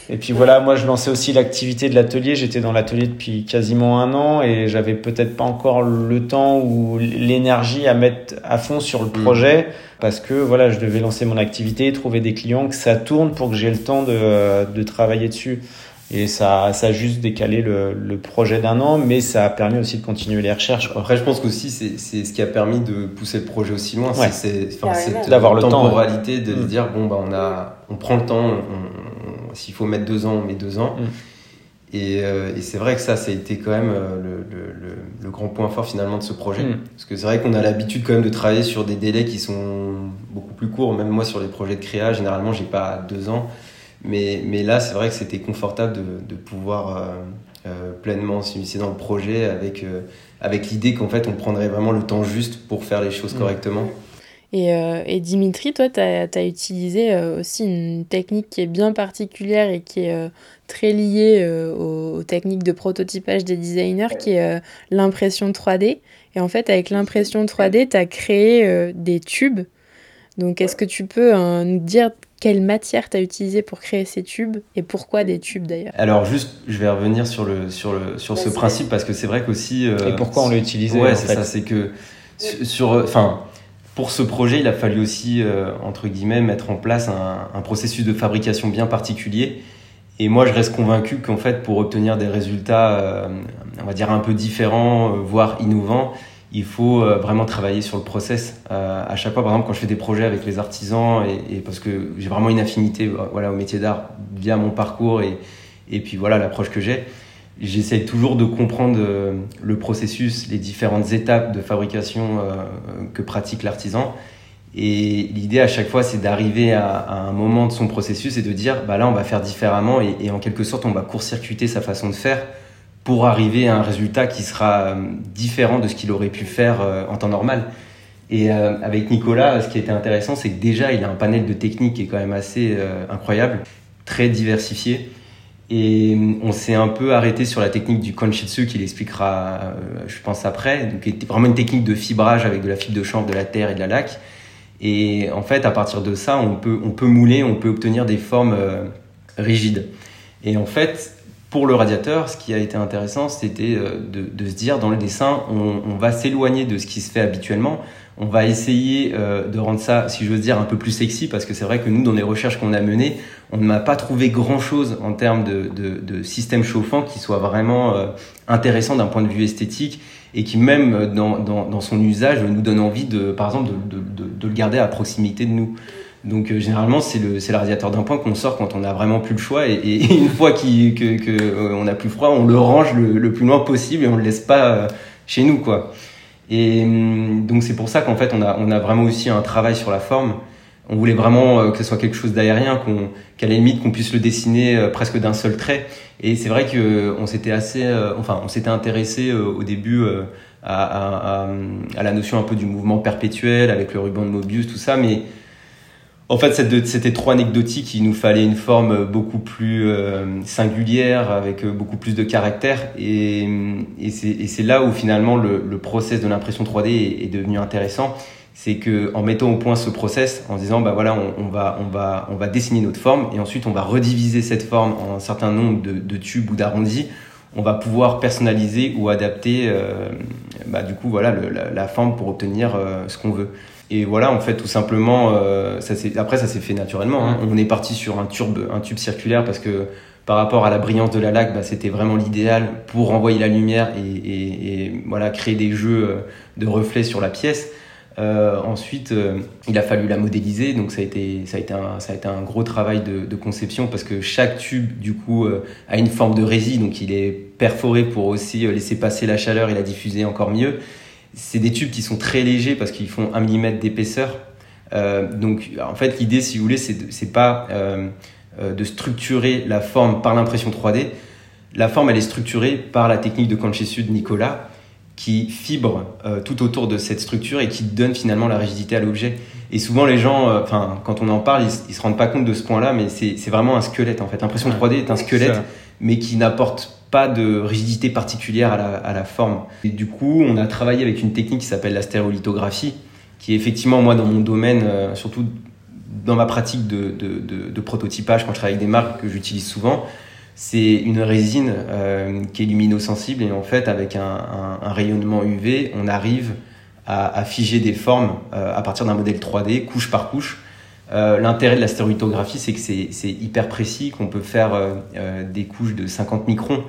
Speaker 2: Et puis voilà, moi je lançais aussi l'activité de l'atelier. J'étais dans l'atelier depuis quasiment un an et j'avais peut-être pas encore le temps ou l'énergie à mettre à fond sur le mm. projet parce que voilà, je devais lancer mon activité, trouver des clients, que ça tourne pour que j'ai le temps de, de travailler dessus. Et ça, ça a juste décalé le, le projet d'un an, mais ça a permis aussi de continuer les recherches.
Speaker 3: Quoi. Après, je pense qu'aussi, c'est ce qui a permis de pousser le projet aussi loin.
Speaker 2: Ouais.
Speaker 3: C'est d'avoir le temps. temporalité de mm. dire, bon, bah, on, a, on prend le temps, s'il faut mettre deux ans, on met deux ans. Mm. Et, euh, et c'est vrai que ça, ça a été quand même euh, le, le, le, grand point fort finalement de ce projet. Mm. Parce que c'est vrai qu'on a l'habitude quand même de travailler sur des délais qui sont beaucoup plus courts. Même moi, sur les projets de créa, généralement, j'ai pas deux ans. Mais, mais là, c'est vrai que c'était confortable de, de pouvoir euh, euh pleinement s'initier dans le projet avec, euh, avec l'idée qu'en fait, on prendrait vraiment le temps juste pour faire les choses mmh. correctement.
Speaker 1: Et, euh, et, Dimitri, toi, tu as, as, utilisé euh, aussi une technique qui est bien particulière et qui est euh, très liée aux, aux, techniques de prototypage des designers, qui est l'impression 3D. Et en fait, avec l'impression 3D, tu as créé des tubes. Donc, est-ce que tu peux nous dire quelle matière tu as utilisé pour créer ces tubes et pourquoi des tubes d'ailleurs
Speaker 3: Alors juste, je vais revenir sur, le, sur, le, sur ce principe parce que c'est vrai qu'aussi...
Speaker 2: Euh, et pourquoi on l'a utilisé
Speaker 3: Ouais, c'est ça, c'est que sur, enfin, pour ce projet, il a fallu aussi, euh, entre guillemets, mettre en place un, un, processus de fabrication bien particulier. Et moi, je reste convaincu qu'en fait, pour obtenir des résultats, euh, on va dire, un peu différents, euh, voire innovants, il faut euh, vraiment travailler sur le process. Euh, à chaque fois, par exemple, quand je fais des projets avec les artisans, et, parce que j'ai vraiment une affinité euh, voilà, au métier d'art via mon parcours et, et puis voilà l'approche que j'ai, j'essaie toujours de comprendre le processus, les différentes étapes de fabrication que pratique l'artisan. Et l'idée à chaque fois, c'est d'arriver à, un moment de son processus et de dire, bah là, on va faire différemment et en quelque sorte, on va court-circuiter sa façon de faire pour arriver à un résultat qui sera euh, différent de ce qu'il aurait pu faire euh, en temps normal. Et euh, avec Nicolas, ce qui était intéressant, c'est que déjà, il a un panel de techniques qui est quand même assez incroyable, très diversifié. Et on s'est un peu arrêté sur la technique du konshitsu qu'il expliquera, je pense, après. Donc, qui était vraiment une technique de fibrage avec de la fibre de chanvre, de la terre et de la laque. Et en fait, à partir de ça, on peut, on peut mouler, on peut obtenir des formes rigides. Et en fait, pour le radiateur, ce qui a été intéressant, c'était euh, de, se dire dans le dessin, on, va s'éloigner de ce qui se fait habituellement. On va essayer euh, de rendre ça, si j'ose dire, un peu plus sexy, parce que c'est vrai que nous, dans les recherches qu'on a menées, on ne m'a pas trouvé grand-chose en termes de, de, de, système chauffant qui soit vraiment euh, intéressant d'un point de vue esthétique et qui même dans, son usage nous donne envie de, par exemple, de le garder à proximité de nous. Donc euh, généralement c'est le c'est le radiateur d'un point qu'on sort quand on a vraiment plus le choix et, et une fois qu'on que, que euh, a plus froid on le range le, le, plus loin possible et on le laisse pas euh, chez nous quoi. Et hum, donc c'est pour ça qu'en fait on a on a vraiment aussi un travail sur la forme. On voulait vraiment que ce soit quelque chose d'aérien qu'on qu'à la limite qu'on puisse le dessiner presque d'un seul trait. Et c'est vrai que on s'était assez enfin on s'était intéressé au début à, à, à, à, la notion un peu du mouvement perpétuel avec le ruban de Mobius tout ça mais en fait, c'était trop anecdotique. Il nous fallait une forme beaucoup plus euh, singulière, avec euh, beaucoup plus de caractère. Et, c'est là où finalement le, le process de l'impression 3D est, devenu intéressant. C'est que en mettant au point ce process, en disant bah voilà, on, va on va on va dessiner notre forme et ensuite on va rediviser cette forme en un certain nombre de, tubes ou d'arrondis. On va pouvoir personnaliser ou adapter euh, bah, du coup voilà la, forme pour obtenir ce qu'on veut. Et voilà, en fait, tout simplement, euh, ça après, ça s'est fait naturellement. Hein. On est parti sur un tube, un tube circulaire parce que par rapport à la brillance de la laque, bah, c'était vraiment l'idéal pour renvoyer la lumière et, voilà, créer des jeux euh, de reflets sur la pièce. Euh, ensuite, euh, il a fallu la modéliser, donc ça a été, ça a été, un, ça a été un gros travail de, conception parce que chaque tube, du coup, a une forme de résine, donc il est perforé pour aussi laisser passer la chaleur et la diffuser encore mieux. C'est des tubes qui sont très légers parce qu'ils font un millimètre d'épaisseur. donc, en fait, l'idée, si vous voulez, c'est pas euh, de structurer la forme par l'impression 3D. La forme, elle est structurée par la technique de Kanchisu de Nicolas, qui fibre euh, tout autour de cette structure et qui donne finalement la rigidité à l'objet. Et souvent, les gens, euh, enfin, quand on en parle, ils, se rendent pas compte de ce point-là, mais c'est vraiment un squelette en fait. L'impression 3D est un squelette, mais qui n'apporte pas de rigidité particulière à la, à la, forme. Et du coup, on a travaillé avec une technique qui s'appelle la stéréolithographie, qui est effectivement, moi, dans mon domaine, surtout dans ma pratique de, de, de, prototypage, quand je travaille avec des marques que j'utilise souvent, c'est une résine euh, qui est luminosensible et en fait avec un, rayonnement UV, on arrive à, à figer des formes euh, à partir d'un modèle 3D, couche par couche. Euh, L'intérêt de la stéréolithographie, c'est que c'est hyper précis, qu'on peut faire euh, euh, des couches de 50 microns.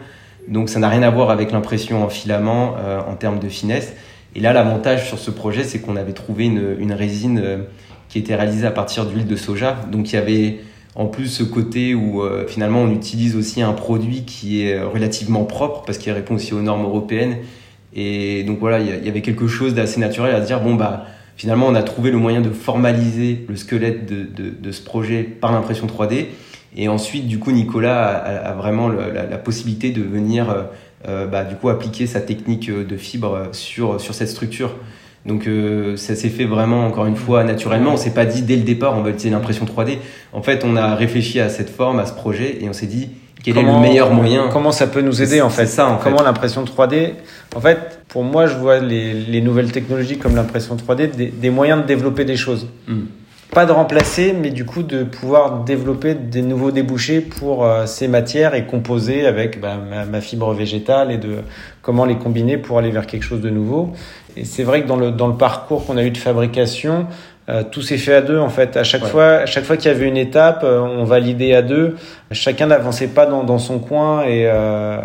Speaker 3: Donc ça n'a rien à voir avec l'impression en filament en termes de finesse. Et là, l'avantage sur ce projet, c'est qu'on avait trouvé une, résine qui était réalisé à partir d'huile de soja. Donc il y avait en plus ce côté où finalement on utilise aussi un produit qui est relativement propre parce qu'il répond aussi aux normes européennes. Et donc voilà, il y avait quelque chose d'assez naturel à dire, bon bah finalement on a trouvé le moyen de formaliser le squelette de, de, de ce projet par l'impression 3D. Et ensuite, du coup, Nicolas a, a vraiment la, possibilité de venir euh, euh, bah, du coup appliquer sa technique de fibre sur, sur cette structure. Donc euh, ça s'est fait vraiment encore une fois naturellement. On s'est pas dit dès le départ on va utiliser l'impression 3D. En fait, on a réfléchi à cette forme, à ce projet, et on s'est dit quel est le meilleur moyen.
Speaker 2: Comment ça peut nous aider en fait
Speaker 3: ça, en
Speaker 2: Comment l'impression 3D En fait, pour moi, je vois les, les nouvelles technologies comme l'impression 3D des, des, moyens de développer des choses. Hmm. Pas de remplacer, mais du coup de pouvoir développer des nouveaux débouchés pour euh, ces matières et composer avec bah, ma, ma, fibre végétale et de comment les combiner pour aller vers quelque chose de nouveau. Et c'est vrai que dans le, dans le parcours qu'on a eu de fabrication, euh, tout s'est fait à deux en fait. À chaque fois, à chaque fois qu'il y avait une étape, euh, on validait à deux. Chacun n'avançait pas dans, dans son coin et euh,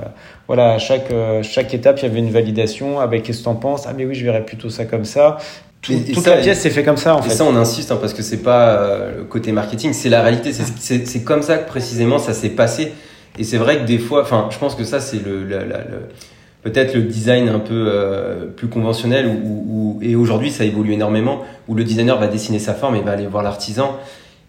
Speaker 2: voilà, à chaque chaque étape, il y avait une validation. Avec qu'est-ce que t'en penses? Ah mais oui, je verrais plutôt ça comme ça. toute la pièce s'est fait comme ça en
Speaker 3: et
Speaker 2: fait.
Speaker 3: ça, on insiste hein, parce que c'est pas le côté marketing, c'est la réalité. C'est comme ça que précisément ça s'est passé. Et c'est vrai que des fois, enfin, je pense que ça c'est le peut-être le design un peu euh, plus conventionnel où, et aujourd'hui ça évolue énormément où le designer va dessiner sa forme et va aller voir l'artisan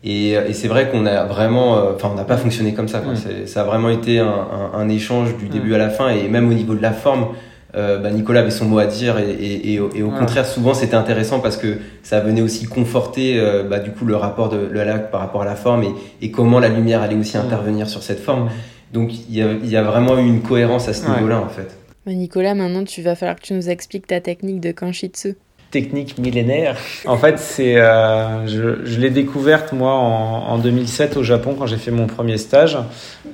Speaker 3: et, et c'est vrai qu'on a vraiment euh, enfin on n'a pas fonctionné comme ça quoi. Mm. ça a vraiment été un, un, un échange du début mm. à la fin et même au niveau de la forme euh, bah, Nicolas avait son mot à dire et, et, et, au contraire souvent c'était intéressant parce que ça venait aussi conforter euh, bah, du coup le rapport de la lac par rapport à la forme et, comment la lumière allait aussi mm. intervenir sur cette forme donc il y a, y a, vraiment eu une cohérence à ce niveau-là en fait
Speaker 1: Nicolas, maintenant, tu vas falloir que tu nous expliques ta technique de kanshitsu.
Speaker 2: Technique millénaire. En fait, c'est, euh, je, je l'ai découverte moi en, en, 2007 au Japon quand j'ai fait mon premier stage.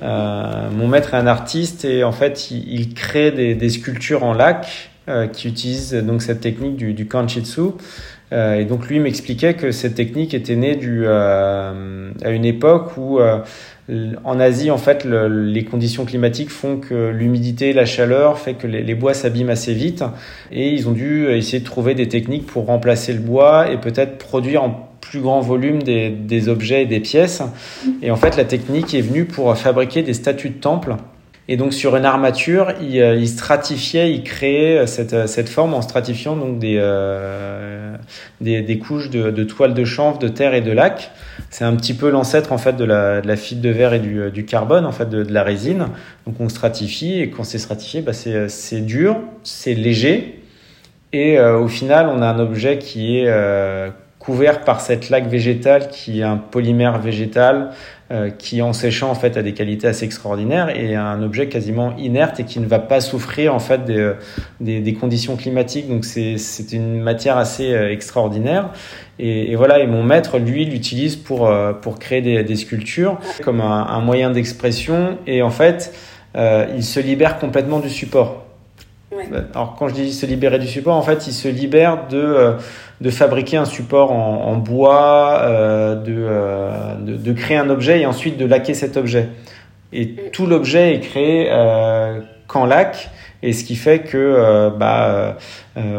Speaker 2: Euh, mon maître est un artiste et en fait, il, il crée des, des, sculptures en lac euh, qui utilisent donc cette technique du, du kanshitsu. Euh, et donc lui m'expliquait que cette technique était née du, euh, à une époque où en Asie, en fait, le, les conditions climatiques font que l'humidité, la chaleur fait que les, bois s'abîment assez vite. Et ils ont dû essayer de trouver des techniques pour remplacer le bois et peut-être produire en plus grand volume des, des, objets et des pièces. Et en fait, la technique est venue pour fabriquer des statues de temple. Et donc sur une armature, il, il stratifiait, il créait cette, cette, forme en stratifiant donc des, euh, des, couches de, toile de chanvre, de terre et de lac. C'est un petit peu l'ancêtre en fait de la, de fibre de verre et du, du carbone en fait de, la résine. Donc on stratifie et quand c'est stratifié, bah c'est dur, c'est léger et euh, au final on a un objet qui est euh, couvert par cette laque végétale qui est un polymère végétal euh, qui en séchant en fait a des qualités assez extraordinaires et un objet quasiment inerte et qui ne va pas souffrir en fait des, des, des conditions climatiques. Donc c'est une matière assez euh, extraordinaire. Et, et, voilà et mon maître lui l'utilise pour euh, pour créer des, des sculptures comme un, un moyen d'expression. Et en fait euh, il se libère complètement du support. Ouais. Alors quand je dis se libérer du support, en fait, il se libère de, euh, de fabriquer un support en, en bois, euh, de, euh, de, de, créer un objet et ensuite de laquer cet objet. et tout l'objet est créé qu'en lac. Et ce qui fait que bah,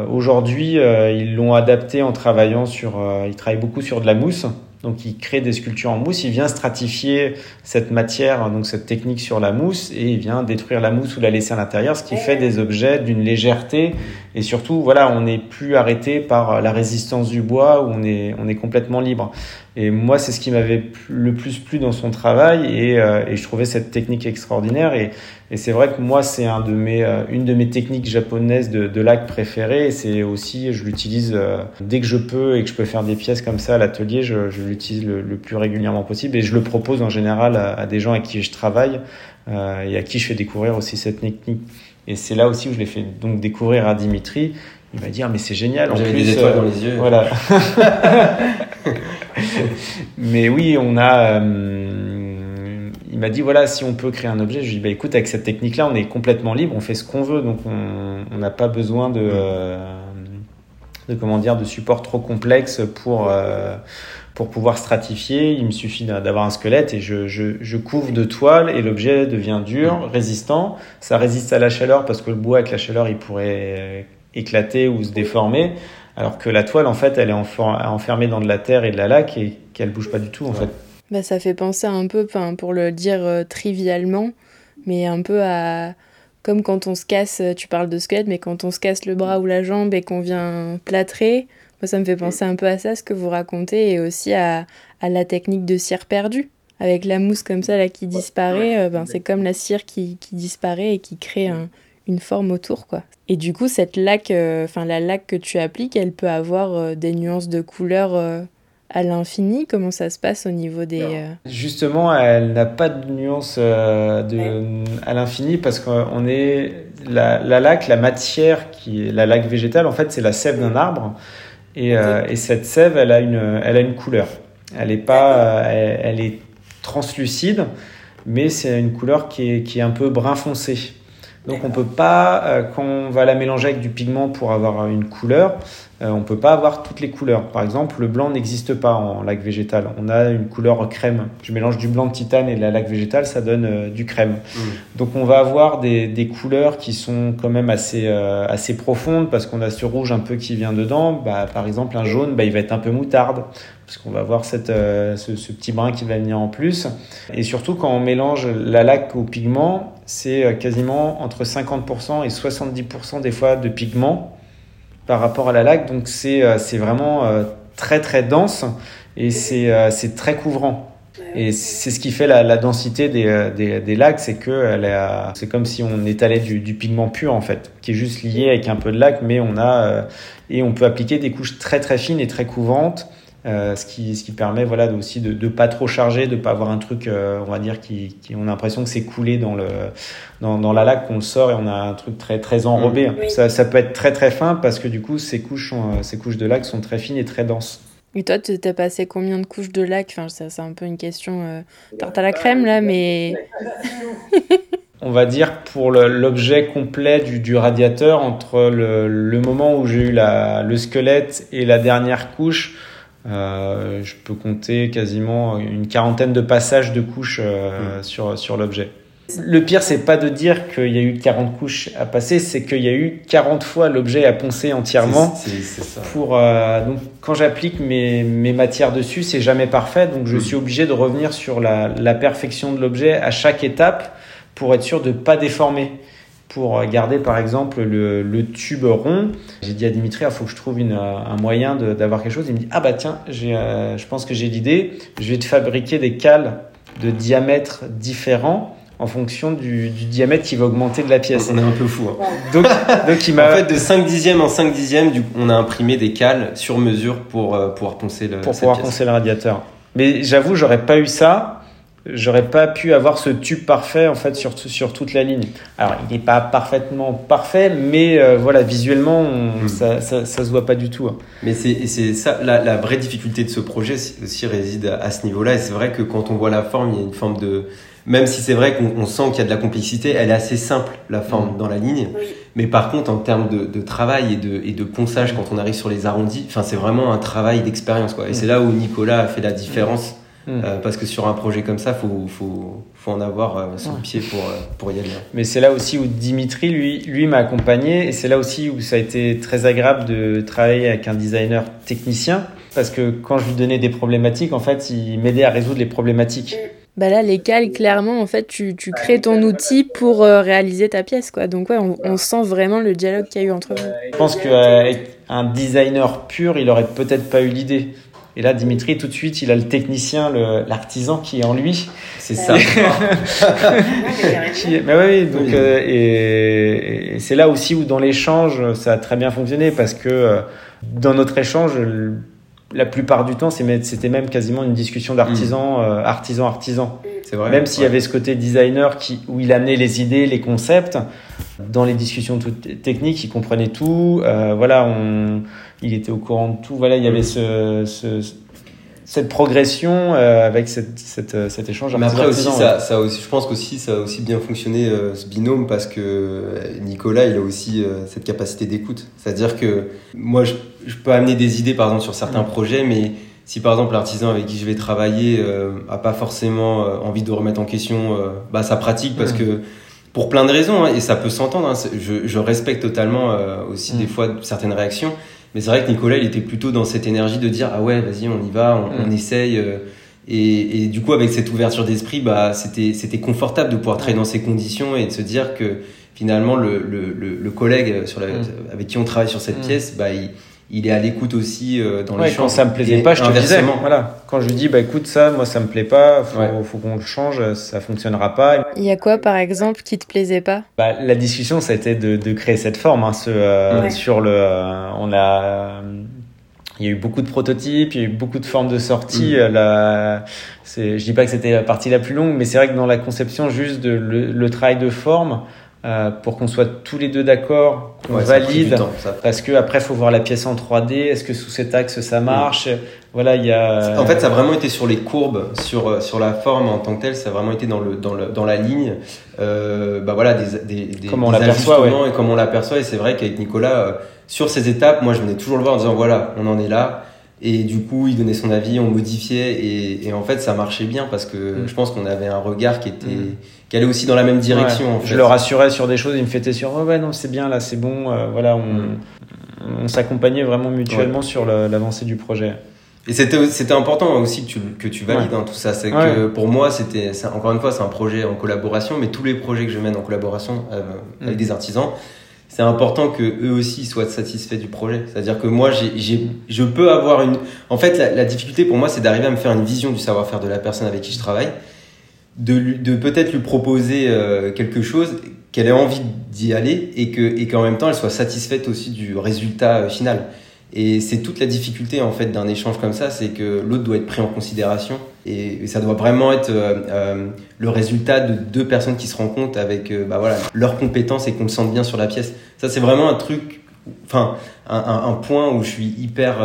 Speaker 2: aujourd'hui, ils l'ont adapté en travaillant sur... ils travaillent beaucoup sur de la mousse. Donc il crée des sculptures en mousse, il vient stratifier cette matière, donc cette technique sur la mousse, et il vient détruire la mousse ou la laisser à l'intérieur, ce qui fait des objets d'une légèreté. Et surtout, voilà, on n'est plus arrêté par la résistance du bois, où on est, on est complètement libre. Et moi, c'est ce qui m'avait le plus plu dans son travail, et, euh, et je trouvais cette technique extraordinaire. Et, et c'est vrai que moi, c'est un de mes, euh, une de mes techniques japonaises de, de lac préférées. C'est aussi, je l'utilise euh, dès que je peux et que je peux faire des pièces comme ça à l'atelier, je, je l'utilise le, le, plus régulièrement possible. Et je le propose en général à, à des gens avec qui je travaille euh, et à qui je fais découvrir aussi cette technique. Et c'est là aussi où je l'ai fait donc découvrir à Dimitri. Il va dire mais c'est génial.
Speaker 3: Plus, des étoiles dans les yeux.
Speaker 2: Voilà. (laughs) Mais oui, on a. Euh, il m'a dit voilà, si on peut créer un objet, je lui ai dit bah écoute, avec cette technique-là, on est complètement libre, on fait ce qu'on veut, donc on n'a pas besoin de, euh, de comment dire, de support trop complexe pour. Euh, pour pouvoir stratifier, il me suffit d'avoir un squelette et je, je, je couvre de toile et l'objet devient dur, résistant. Ça résiste à la chaleur parce que le bois avec la chaleur il pourrait éclater ou se déformer. Alors que la toile, en fait, elle est enfermée dans de la terre et de la laque et qu'elle bouge pas du tout, en fait.
Speaker 1: Bah, ça fait penser un peu, pour le dire euh, trivialement, mais un peu à comme quand on se casse, euh, tu parles de squelette, mais quand on se casse le bras ou la jambe et qu'on vient plâtrer, moi ça me fait penser un peu à ça, ce que vous racontez, et aussi à, à la technique de cire perdue. Avec la mousse comme ça là qui disparaît, euh, ben, c'est comme la cire qui, qui, disparaît et qui crée un, une forme autour. quoi. Et du coup, cette laque, euh, enfin la laque que tu appliques, elle peut avoir euh, des nuances de couleurs à l'infini. Comment ça se passe au niveau des...
Speaker 2: Justement, elle n'a pas de nuances de, à l'infini parce qu'on est... La, la, laque, la matière, qui est la laque végétale, en fait, c'est la sève d'un arbre. Et, et, cette sève, elle a une, elle a une couleur. Elle est pas... Elle, elle est translucide, mais c'est une couleur qui est, qui est un peu brun foncé. Donc on peut pas, euh, quand on va la mélanger avec du pigment pour avoir une couleur, euh, on peut pas avoir toutes les couleurs. Par exemple, le blanc n'existe pas en lac végétal. On a une couleur crème. Je mélange du blanc de titane et de la laque végétale, ça donne euh, du crème. Mmh. Donc on va avoir des, des, couleurs qui sont quand même assez, assez profondes parce qu'on a ce rouge un peu qui vient dedans. Bah, par exemple, un jaune, bah, il va être un peu moutarde parce qu'on va avoir cette, ce, ce, petit brin qui va venir en plus. Et surtout quand on mélange la laque au pigment, c'est euh, quasiment entre 50% et 70% des fois de pigment par rapport à la laque. Donc c'est euh, vraiment euh, très très dense et c'est très couvrant. Et c'est ce qui fait la, la densité des, des, des lacs, c'est que c'est comme si on étalait du, du, pigment pur en fait, qui est juste lié avec un peu de lac, mais on a et on peut appliquer des couches très très fines et très couvrantes euh, ce, qui, ce qui permet voilà, aussi de ne pas trop charger, de ne pas avoir un truc, euh, on va dire, qui, qui on a l'impression que c'est coulé dans, le, dans, dans la laque, qu'on le sort et on a un truc très, très enrobé. Mmh. Ça, ça peut être très très fin parce que du coup, ces couches, sont, euh, ces couches de laque sont très fines et très denses.
Speaker 1: Et toi, tu t'es passé combien de couches de laque? Enfin, C'est un peu une question euh, tarte à la crème là, mais. (laughs)
Speaker 2: on va dire pour l'objet complet du, du, radiateur, entre le, le moment où j'ai eu la, le squelette et la dernière couche, euh, je peux compter quasiment une quarantaine de passages de couches euh, mmh. sur, sur l'objet. Le pire, c'est pas de dire qu'il y a eu 40 couches à passer, c'est qu'il y a eu 40 fois l'objet à poncer entièrement.
Speaker 3: C'est ça.
Speaker 2: Pour, euh, donc, quand j'applique mes, mes matières dessus, c'est jamais parfait, donc je mmh. suis obligé de revenir sur la, la perfection de l'objet à chaque étape pour être sûr de pas déformer pour garder par exemple le, le tube rond. J'ai dit à Dimitri, il faut que je trouve une, un moyen d'avoir quelque chose. Il me dit, ah bah tiens, euh, je pense que j'ai l'idée, je vais te fabriquer des cales de diamètre différents en fonction du, du, diamètre qui va augmenter de la pièce.
Speaker 3: On est un peu fou. Hein.
Speaker 2: Donc, donc il m'a...
Speaker 3: En fait, de 5 dixièmes en 5 dixièmes, du, on a imprimé des cales sur mesure pour euh, pouvoir poncer le
Speaker 2: Pour pouvoir pièce. poncer le radiateur. Mais j'avoue, j'aurais pas eu ça j'aurais pas pu avoir ce tube parfait en fait sur, sur toute la ligne. Alors il n'est pas parfaitement parfait, mais euh, voilà visuellement on, mm. ça, ça, ça, se voit pas du tout. Hein.
Speaker 3: Mais c'est c'est ça la, la, vraie difficulté de ce projet aussi réside à, à ce niveau-là. Et c'est vrai que quand on voit la forme, il y a une forme de même si c'est vrai qu'on sent qu'il y a de la complexité, elle est assez simple la forme mm. dans la ligne. Oui. Mais par contre en termes de, de travail et de, et de ponçage quand on arrive sur les arrondis, enfin c'est vraiment un travail d'expérience quoi. Et mm. c'est là où Nicolas a fait la différence Hmm. Euh, parce que sur un projet comme ça, faut, faut, faut en avoir euh, le pied pour, euh, pour y aller.
Speaker 2: Mais c'est là aussi où Dimitri, lui, lui m'a accompagné et c'est là aussi où ça a été très agréable de travailler avec un designer technicien parce que quand je lui donnais des problématiques, en fait, il m'aidait à résoudre les problématiques.
Speaker 1: Bah là, les cales, clairement, en fait, tu, tu crées ton outil pour réaliser ta pièce, quoi. Donc ouais, on, on sent vraiment le dialogue qu'il y a eu entre vous.
Speaker 2: Je pense qu'avec un designer pur, il aurait peut-être pas eu l'idée. Et là, Dimitri, tout de suite, il a le technicien, l'artisan qui est en lui.
Speaker 3: C'est ça.
Speaker 2: mais (laughs) oui, donc, euh, et, c'est là aussi où dans l'échange, ça a très bien fonctionné parce que euh, dans notre échange, la plupart du temps, c'était même quasiment une discussion d'artisan, mm. euh, artisan, artisan. C'est vrai. Même s'il y avait ce côté designer qui, où il amenait les idées, les concepts, dans les discussions techniques, il comprenait tout. voilà, on, il était au courant de tout. Voilà, il y avait ce, cette progression euh, avec cette, cette, euh, cet échange.
Speaker 3: Mais après aussi, ça, ça aussi, je pense qu'aussi ça a aussi bien fonctionné euh, ce binôme parce que Nicolas, il a aussi cette capacité d'écoute. C'est-à-dire que moi, je, je, peux amener des idées, par exemple, sur certains projets, mais si par exemple l'artisan avec qui je vais travailler a pas forcément envie de remettre en question bah, sa pratique parce que pour plein de raisons, hein, et ça peut s'entendre, hein, je, je, respecte totalement aussi des fois certaines réactions, mais c'est vrai que Nicolas, il était plutôt dans cette énergie de dire ah ouais, vas-y, on y va, on, mm. essaye. Euh, et, et, du coup, avec cette ouverture d'esprit, bah, c'était c'était confortable de pouvoir travailler dans ces conditions et de se dire que finalement le, le, le, collègue sur la, mm. avec qui on travaille sur cette mm. pièce, bah, il, il est à l'écoute aussi euh, dans les
Speaker 2: champs. Quand ça me plaisait pas, je te disais. Voilà. Quand je lui dis, bah écoute, ça, moi, ça me plaît pas, faut, faut qu'on le change, ça fonctionnera pas.
Speaker 1: Il y a quoi, par exemple, qui te plaisait pas?
Speaker 2: Bah, La discussion, ça a été de, de créer cette forme. Hein, ce, euh, Sur le, euh, on a, il y a eu beaucoup de prototypes, il y a eu beaucoup de formes de sortie. Mm. La, c'est, je dis pas que c'était la partie la plus longue, mais c'est vrai que dans la conception, juste de, le travail de forme. Euh, pour qu'on soit tous les deux d'accord, qu'on valide, parce que après faut voir la pièce en 3D. Est-ce que sous cet axe ça marche? Voilà, il y a.
Speaker 3: En fait, ça a vraiment été sur les courbes, sur euh, sur la forme en tant que telle. Ça a vraiment été dans le dans le dans la ligne. Euh, bah voilà, des des, des,
Speaker 2: comme on l'aperçoit,
Speaker 3: et comme on l'aperçoit. Et c'est vrai qu'avec Nicolas, euh, sur ces étapes, moi je venais toujours le voir en disant voilà, on en est là. Et du coup, il donnait son avis, on modifiait, et, et en fait, ça marchait bien parce que mm. je pense qu'on avait un regard qui était, mm. qui allait aussi dans la même direction. En fait.
Speaker 2: Je le rassurais sur des choses, il me fêtait sur, oh ouais, non, c'est bien là, c'est bon, euh, voilà, on, mm. on s'accompagnait vraiment mutuellement sur l'avancée du projet.
Speaker 3: Et c'était c'était important aussi que tu que tu valides hein, tout ça. C'est que pour moi c'était encore une fois c'est un projet en collaboration, mais tous les projets que je mène en collaboration euh, avec des artisans, c'est important que eux aussi soient satisfaits du projet. C'est-à-dire que moi, je peux avoir une. En fait, la, difficulté pour moi, c'est d'arriver à me faire une vision du savoir-faire de la personne avec qui je travaille, de, de peut-être lui proposer euh, quelque chose, qu'elle ait envie d'y aller et que et qu'en même temps, elle soit satisfaite aussi du résultat euh, final. Et c'est toute la difficulté en fait d'un échange comme ça, c'est que l'autre doit être pris en considération et ça doit vraiment être euh, euh, le résultat de deux personnes qui se rencontrent avec euh, bah voilà leurs compétences et qu'on le sente bien sur la pièce. Ça c'est vraiment un truc, enfin un, point où je suis hyper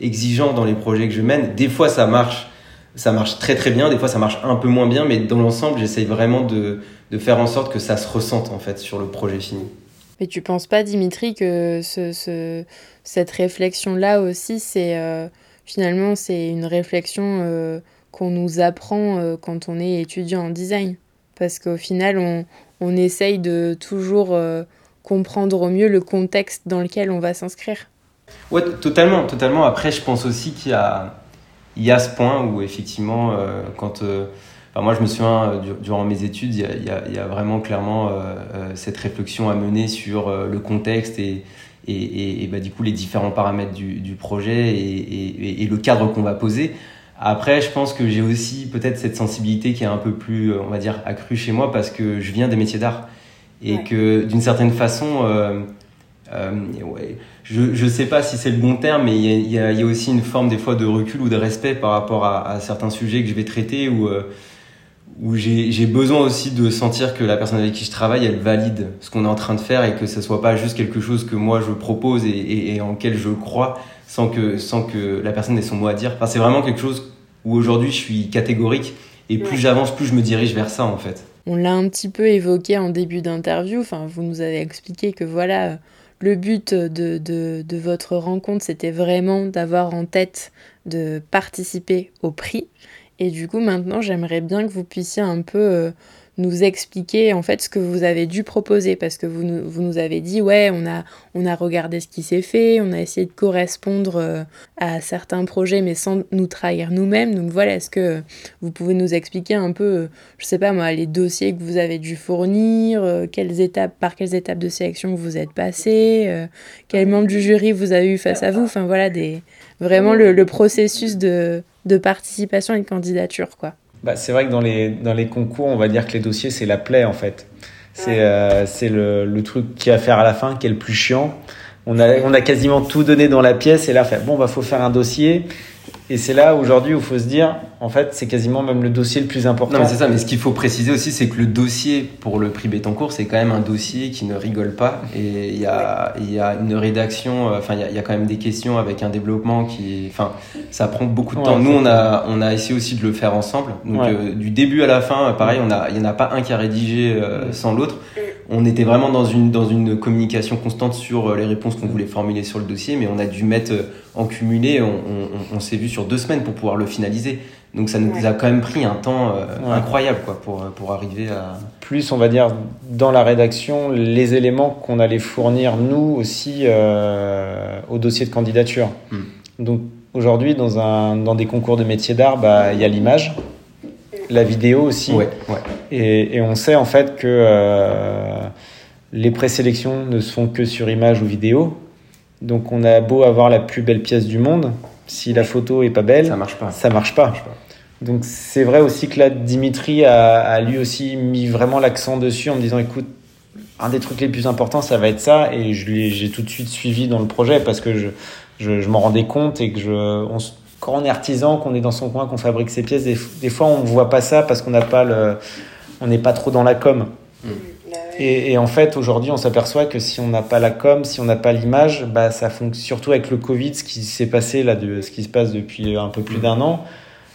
Speaker 3: exigeant dans les projets que je mène. Des fois ça marche, ça marche très très bien, des fois ça marche un peu moins bien, mais dans l'ensemble j'essaye vraiment de, de faire en sorte que ça se ressente en fait sur le projet fini.
Speaker 1: Mais tu penses pas, Dimitri, que ce, ce, cette réflexion-là aussi, c'est finalement c'est une réflexion qu'on nous apprend euh, quand on est étudiant en design. Parce qu'au final, on, on, essaye de toujours comprendre au mieux le contexte dans lequel on va s'inscrire.
Speaker 3: Ouais, totalement, totalement. Après, je pense aussi qu'il y a, il y a ce point où effectivement, quand moi, je me souviens, euh, durant mes études, il y a, il y a, vraiment clairement euh, euh, cette réflexion à mener sur le contexte et, et, et, bah, du coup les différents paramètres du, du projet et, et, le cadre qu'on va poser. Après, je pense que j'ai aussi peut-être cette sensibilité qui est un peu plus, on va dire, accrue chez moi parce que je viens des métiers d'art et que d'une certaine façon, euh, euh, ouais, je ne sais pas si c'est le bon terme, mais il y a, y, a, y a, aussi une forme des fois de recul ou de respect par rapport à, à certains sujets que je vais traiter ou où j'ai besoin aussi de sentir que la personne avec qui je travaille, elle valide ce qu'on est en train de faire et que ce soit pas juste quelque chose que moi je propose et, et, en lequel je crois sans que, sans que la personne ait son mot à dire. Enfin, c'est vraiment quelque chose où aujourd'hui je suis catégorique et plus j'avance, plus je me dirige vers ça en fait.
Speaker 1: On l'a un petit peu évoqué en début d'interview, enfin, vous nous avez expliqué que voilà, le but de, de, de votre rencontre, c'était vraiment d'avoir en tête de participer au prix. Et du coup, maintenant, j'aimerais bien que vous puissiez un peu nous expliquer en fait ce que vous avez dû proposer. Parce que vous nous, vous nous avez dit ouais on a, on a regardé ce qui s'est fait, on a essayé de correspondre euh, à certains projets mais sans nous trahir nous-mêmes. Donc voilà est-ce que vous pouvez nous expliquer un peu euh, je sais pas moi les dossiers que vous avez dû fournir, euh, quelles étapes par quelles étapes de sélection vous êtes passé, quels membres du jury vous avez eu face à vous. Enfin voilà des vraiment le, le processus de, de participation et de candidature quoi
Speaker 2: bah, C'est vrai que dans les, dans les concours, on va dire que les dossiers, c'est la plaie en fait. C'est euh, c'est le, le truc qui a à faire à la fin qui est le plus chiant. On a, on a quasiment tout donné dans la pièce et là, fait, bon, bah, faut faire un dossier. Et c'est là aujourd'hui où il faut se dire, en fait, c'est quasiment même le dossier le plus important.
Speaker 3: Non, mais c'est ça. Mais ce qu'il faut préciser aussi, c'est que le dossier pour le prix Bétoncourt, c'est quand même un dossier qui ne rigole pas. Et il y a, il y a une rédaction, euh, enfin, il y, a, il y a quand même des questions avec un développement qui, enfin, ça prend beaucoup de temps. Nous, on a, on a essayé aussi de le faire ensemble. Donc, euh, du début à la fin, pareil, on a, il y en a pas un qui a rédigé euh, sans l'autre. On était vraiment dans une, dans une communication constante sur les réponses qu'on voulait formuler sur le dossier, mais on a dû mettre en cumulé, on, on, on s'est vu sur deux semaines pour pouvoir le finaliser. Donc ça nous a quand même pris un temps euh, incroyable quoi, pour, pour arriver à...
Speaker 2: Plus, on va dire, dans la rédaction, les éléments qu'on allait fournir, nous aussi, euh, au dossier de candidature. Hmm. Donc aujourd'hui, dans, un, dans des concours de métiers d'art, bah, il y a l'image, la vidéo aussi.
Speaker 3: Ouais,
Speaker 2: et, et, on sait en fait que euh, les présélections ne se font que sur image ou vidéo. Donc on a beau avoir la plus belle pièce du monde, si la photo est pas belle,
Speaker 3: ça marche pas.
Speaker 2: Ça marche pas. Donc c'est vrai aussi que là, Dimitri a, lui aussi mis vraiment l'accent dessus en me disant, écoute, un des trucs les plus importants, ça va être ça, et je j'ai tout de suite suivi dans le projet parce que je, je, m'en rendais compte et que je, on, quand on est artisan, qu'on est dans son coin, qu'on fabrique ses pièces, des, fois on voit pas ça parce qu'on n'a pas le, on n'est pas trop dans la com. Mm. Et, en fait, aujourd'hui, on s'aperçoit que si on n'a pas la com, si on n'a pas l'image, bah, ça fonctionne surtout avec le Covid, ce qui s'est passé là, de, ce qui se passe depuis un peu plus d'un an.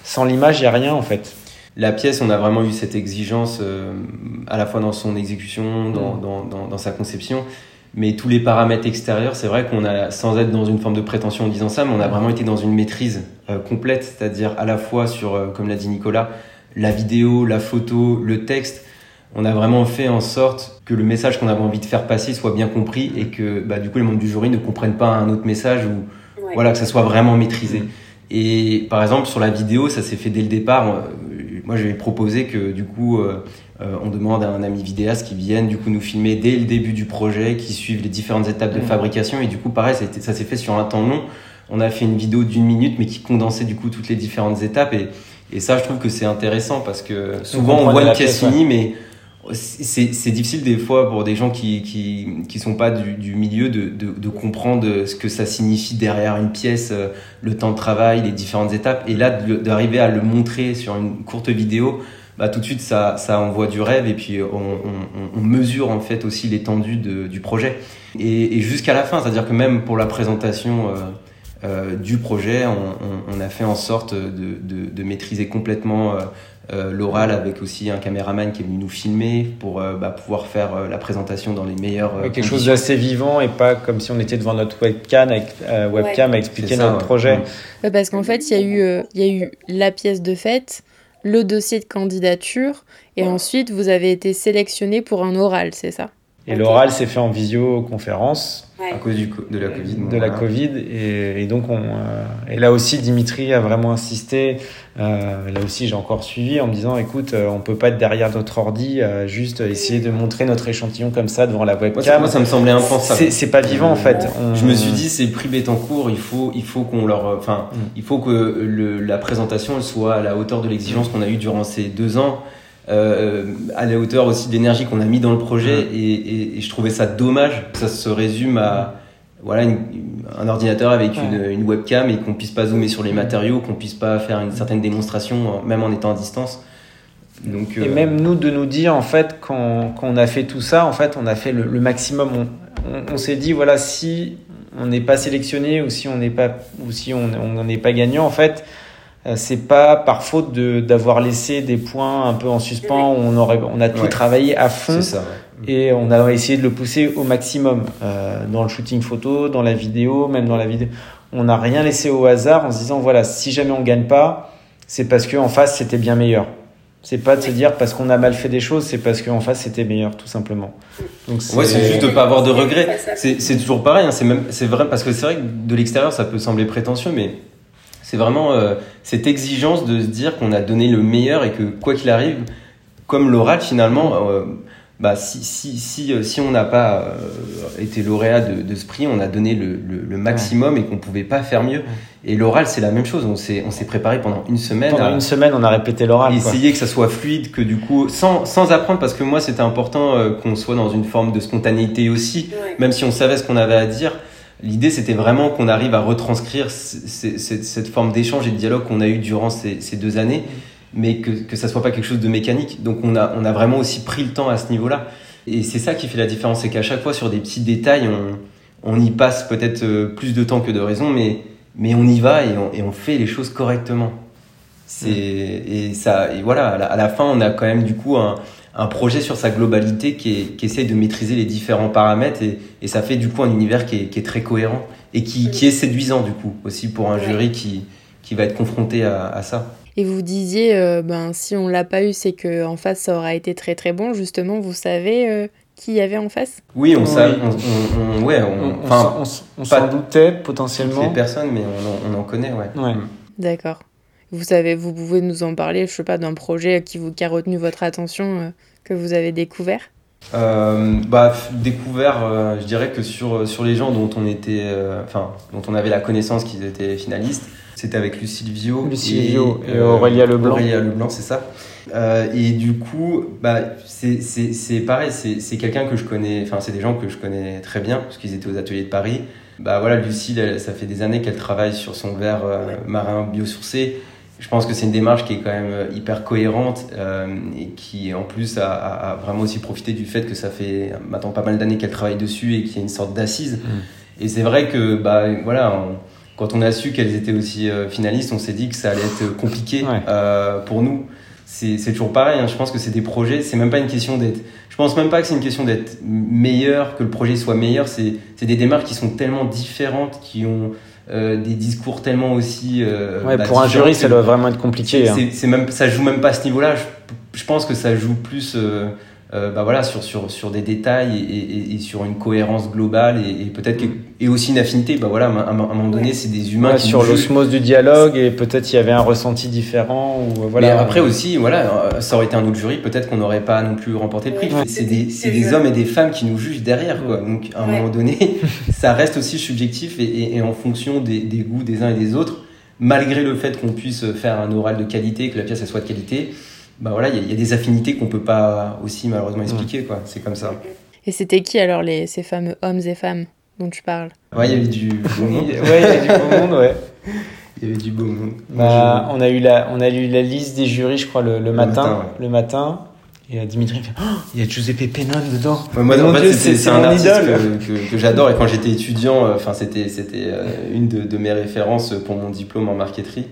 Speaker 2: Sans l'image, il n'y a rien en fait.
Speaker 3: La pièce, on a vraiment eu cette exigence euh, à la fois dans son exécution, dans, mm. dans, dans, dans, sa conception, mais tous les paramètres extérieurs, c'est vrai qu'on a, sans être dans une forme de prétention en disant ça, mais on a vraiment été dans une maîtrise euh, complète, c'est-à-dire à la fois sur, euh, comme l'a dit Nicolas, la vidéo, la photo, le texte on a vraiment fait en sorte que le message qu'on avait envie de faire passer soit bien compris et que bah, du coup les membres du jury ne comprennent pas un autre message ou voilà que ça soit vraiment maîtrisé. Et par exemple sur la vidéo, ça s'est fait dès le départ. Euh, moi, j'avais proposé que du coup euh, euh, on demande à un ami vidéaste qui vienne du coup nous filmer dès le début du projet, qui suive les différentes étapes de fabrication et du coup pareil ça, ça s'est fait sur un temps long. On a fait une vidéo d'une minute mais qui condensait du coup toutes les différentes étapes et, et ça je trouve que c'est intéressant parce que souvent on, voit une pièce finie mais c'est difficile des fois pour des gens qui qui, qui sont pas du, du milieu de, de, comprendre ce que ça signifie derrière une pièce, euh, le temps de travail, les différentes étapes. Et là, d'arriver à le montrer sur une courte vidéo, bah, tout de suite, ça, ça envoie du rêve et puis on, on, mesure en fait aussi l'étendue du projet. Et, jusqu'à la fin, c'est-à-dire que même pour la présentation euh, euh du projet, on, a fait en sorte de, de, maîtriser complètement euh, l'oral avec aussi un caméraman qui est venu nous filmer pour euh, bah, pouvoir faire euh, la présentation dans les meilleures
Speaker 2: quelque chose d'assez vivant et pas comme si on était devant notre webcam avec, webcam à expliquer notre projet
Speaker 1: parce qu'en fait il y a eu il y a eu la pièce de fête le dossier de candidature et ensuite vous avez été sélectionné pour un oral c'est ça?
Speaker 2: Et l'oral s'est fait en visioconférence
Speaker 3: à cause du, de la Covid.
Speaker 2: De la Covid. Et, et donc, on, euh, et là aussi, Dimitri a vraiment insisté. Euh, là aussi, j'ai encore suivi en me disant écoute, euh, on peut pas être derrière notre ordi, euh, juste essayer de montrer notre échantillon comme ça devant la webcam.
Speaker 3: Moi, ça, me semblait impensable.
Speaker 2: C'est pas vivant, en fait.
Speaker 3: Je me suis dit c'est prix cours il faut, il faut qu'on leur. Enfin, mm. il faut que le, la présentation soit à la hauteur de l'exigence qu'on a eue durant ces deux ans à la hauteur aussi d'énergie qu'on a mis dans le projet et, et, et, je trouvais ça dommage que ça se résume à voilà un ordinateur avec une, une, webcam et qu'on puisse pas zoomer sur les matériaux, qu'on puisse pas faire une certaine démonstration même en étant à distance.
Speaker 2: Donc, et euh, même nous de nous dire en fait quand, quand, on a fait tout ça en fait on a fait le, le maximum. On, on, s'est dit voilà si on n'est pas sélectionné ou si on n'est pas ou si on n'est pas gagnant en fait euh, c'est pas par faute d'avoir laissé des points un peu en suspens où on aurait on a tout travaillé à fond.
Speaker 3: ça,
Speaker 2: et on a essayé de le pousser au maximum euh, dans le shooting photo, dans la vidéo, même dans la vidéo. On n'a rien laissé au hasard en se disant voilà si jamais on gagne pas, c'est parce que en face c'était bien meilleur. C'est pas de se dire parce qu'on a mal fait des choses, c'est parce qu'en face c'était meilleur, tout simplement.
Speaker 3: Donc c'est... Ouais, c'est juste de pas avoir de regrets. C'est, c'est toujours pareil, hein. c'est même, c'est vrai parce que c'est vrai que de l'extérieur ça peut sembler prétentieux, mais c'est vraiment euh, cette exigence de se dire qu'on a donné le meilleur et que quoi qu'il arrive, comme l'oral finalement, euh, bah, si, si, si, euh, si on n'a pas euh, été lauréat de, de, ce prix, on a donné le, le, maximum et qu'on pouvait pas faire mieux. Et l'oral, c'est la même chose. On s'est, on s'est préparé pendant une semaine.
Speaker 2: Pendant une semaine, on a répété l'oral.
Speaker 3: Essayer que ça soit fluide, que du coup, sans, sans apprendre, parce que moi, c'était important euh, qu'on soit dans une forme de spontanéité aussi, même si on savait ce qu'on avait à dire. L'idée, c'était vraiment qu'on arrive à retranscrire cette forme d'échange et de dialogue qu'on a eu durant ces, ces deux années mais que, que ça soit pas quelque chose de mécanique. Donc on a, on a vraiment aussi pris le temps à ce niveau-là. Et c'est ça qui fait la différence, c'est qu'à chaque fois sur des petits détails, on, on y passe peut-être euh, plus de temps que de raison, mais, mais on y va et on, et on fait les choses correctement. C'est, et ça, et voilà, à la, fin, on a quand même du coup un, un projet sur sa globalité qui, est, qui essaye de maîtriser les différents paramètres et, et ça fait du coup un univers qui est, qui est très cohérent et qui, qui, est séduisant du coup aussi pour un jury qui, qui va être confronté à, à ça.
Speaker 1: Et vous disiez, euh, ben, si on l'a pas eu, c'est qu'en face, ça aura été très très bon. Justement, vous savez euh, qui y avait en face?
Speaker 3: Oui, on, savait, on, ouais,
Speaker 2: on, on s'en doutait potentiellement.
Speaker 3: Les personnes, mais on, en connaît, ouais.
Speaker 2: ouais.
Speaker 3: Mm.
Speaker 1: D'accord. Vous savez, vous pouvez nous en parler, je sais pas, d'un projet qui, vous, qui a retenu votre attention, euh, que vous avez découvert?
Speaker 3: Bah, découvert, je dirais que sur, sur les gens dont on était, enfin, dont on avait la connaissance qu'ils étaient finalistes, c'était avec Lucille Vio.
Speaker 2: et, et, Aurélia Leblanc.
Speaker 3: Aurélia Leblanc, c'est ça. Euh, et du coup, bah, c'est pareil, c'est quelqu'un que je connais, enfin, c'est des gens que je connais très bien, parce qu'ils étaient aux ateliers de Paris. Bah voilà, Lucille, ça fait des années qu'elle travaille sur son verre euh, marin biosourcé. Je pense que c'est une démarche qui est quand même euh, hyper cohérente euh, et qui, en plus, a, a, vraiment aussi profité du fait que ça fait maintenant pas mal d'années qu'elle travaille dessus et qu'il y a une sorte d'assise. Mmh. Et c'est vrai que, bah, voilà, on, quand on a su qu'elles étaient aussi euh, finalistes, on s'est dit que ça allait être compliqué euh, pour nous. C'est toujours pareil, hein. je pense que c'est des projets, c'est même pas une question d'être. Je pense même pas que c'est une question d'être meilleur, que le projet soit meilleur, c'est des démarches qui sont tellement différentes, qui ont euh, des discours tellement aussi.
Speaker 2: Euh, ouais, bah, pour un jury, ça doit vraiment être compliqué.
Speaker 3: Hein. C'est même, ça joue même pas à ce niveau-là. Je, je, pense que ça joue plus. Euh, euh, bah voilà, sur, sur, sur des détails et, et, et sur une cohérence globale et, et peut-être et aussi une affinité. Bah voilà, à un, moment donné, c'est des humains
Speaker 2: qui sur l'osmose du dialogue et peut-être il y avait un ressenti différent ou euh, voilà.
Speaker 3: Mais après aussi, voilà, euh, ça aurait été un autre jury, peut-être qu'on n'aurait pas non plus remporté le prix. C'est des, c'est des hommes et des femmes qui nous jugent derrière, quoi. Donc à un moment donné, (laughs) ça reste aussi subjectif et, et en fonction des, des goûts des uns et des autres, malgré le fait qu'on puisse faire un oral de qualité, que la pièce elle soit de qualité bah voilà, il y, a des affinités qu'on peut pas aussi malheureusement expliquer, quoi. C'est comme ça.
Speaker 1: Et c'était qui alors les, ces fameux hommes et femmes dont tu parles?
Speaker 3: Ouais, il y avait du beau monde. (laughs)
Speaker 2: ouais, il y avait du beau monde, ouais.
Speaker 3: Il y avait du beau monde.
Speaker 2: Bah, on a eu la, on a eu la liste des jurys, je crois, le, le, matin, le matin. Et Dimitri me fait, oh, il y a Giuseppe Pennon dedans.
Speaker 3: moi, en fait, c'est un artiste que, que, que j'adore. Et quand j'étais étudiant, euh, enfin, c'était, c'était euh, une de, de, mes références pour mon diplôme en marqueterie.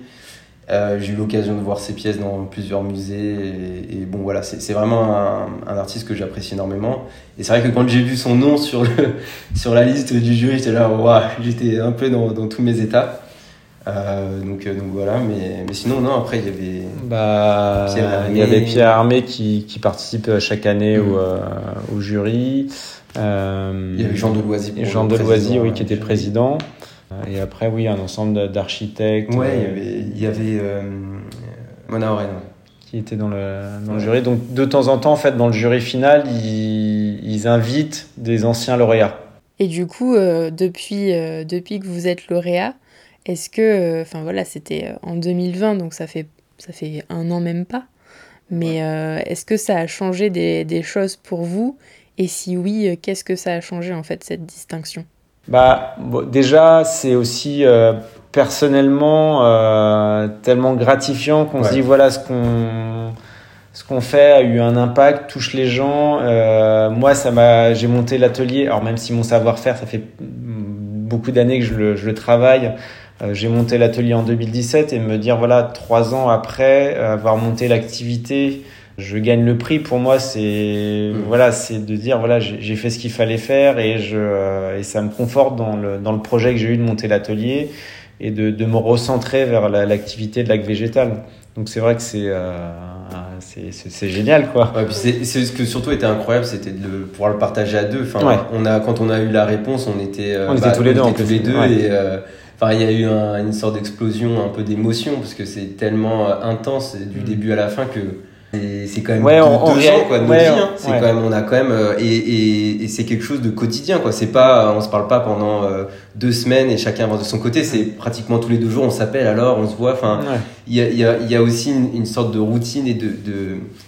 Speaker 3: Euh, j'ai eu l'occasion de voir ses pièces dans plusieurs musées et, et bon voilà, c'est vraiment un, un, artiste que j'apprécie énormément. Et c'est vrai que quand j'ai vu son nom sur, le, (laughs) sur la liste du jury, j'étais là, waouh, j'étais un peu dans, dans, tous mes états. Euh, donc, euh, donc voilà, mais, mais sinon, non, après il y avait.
Speaker 2: Bah, il y avait Pierre Armé qui, qui participe chaque année mmh. au, euh, au, jury.
Speaker 3: Il y avait Jean Deloisy.
Speaker 2: Jean Deloisy, oui, qui était président. Et après, oui, un ensemble d'architectes.
Speaker 3: Ouais, il y avait, il y avait euh, Mona Oren.
Speaker 2: Qui était dans le, dans le jury. Donc, de temps en temps, en fait, dans le jury final, ils, ils invitent des anciens lauréats.
Speaker 1: Et du coup, euh, depuis, euh, depuis que vous êtes lauréat, est-ce que, enfin voilà, c'était en 2020, donc ça fait, ça fait un an même pas, mais ouais. est-ce que ça a changé des, des choses pour vous? Et si oui, qu'est-ce que ça a changé en fait, cette distinction?
Speaker 2: Bah, bon, déjà, c'est aussi euh, personnellement euh, tellement gratifiant qu'on ouais. se dit voilà ce qu'on ce qu'on fait a eu un impact, touche les gens. Euh, moi, ça m'a, j'ai monté l'atelier. Alors même si mon savoir-faire, ça fait beaucoup d'années que je le, je le travaille. Euh, j'ai monté l'atelier en 2017 et me dire voilà trois ans après avoir monté l'activité je gagne le prix pour moi c'est mmh. voilà c'est de dire voilà j'ai fait ce qu'il fallait faire et je euh, et ça me conforte dans le dans le projet que j'ai eu de monter l'atelier et de, de me recentrer vers l'activité la, de lac végétal Donc c'est vrai que c'est c'est génial quoi.
Speaker 3: Ouais, c'est ce que surtout était incroyable, c'était de pouvoir le partager à deux. Enfin, on a quand on a eu la réponse, on était
Speaker 2: on était bah, tous les deux,
Speaker 3: tous les deux et Enfin, il y a eu une sorte d'explosion, un peu d'émotion, parce que c'est tellement intense du mm. début à la fin que c'est quand même
Speaker 2: ouais,
Speaker 3: deux,
Speaker 2: on,
Speaker 3: ans quoi de ouais, vie. Hein. C'est quand même, on a quand même euh, et, et, et c'est quelque chose de quotidien quoi. C'est pas, on se parle pas pendant euh, deux semaines et chacun avance de son côté. C'est pratiquement tous les deux jours on s'appelle alors on se voit. Enfin, il y, a, y, a, y a aussi une, sorte de routine et de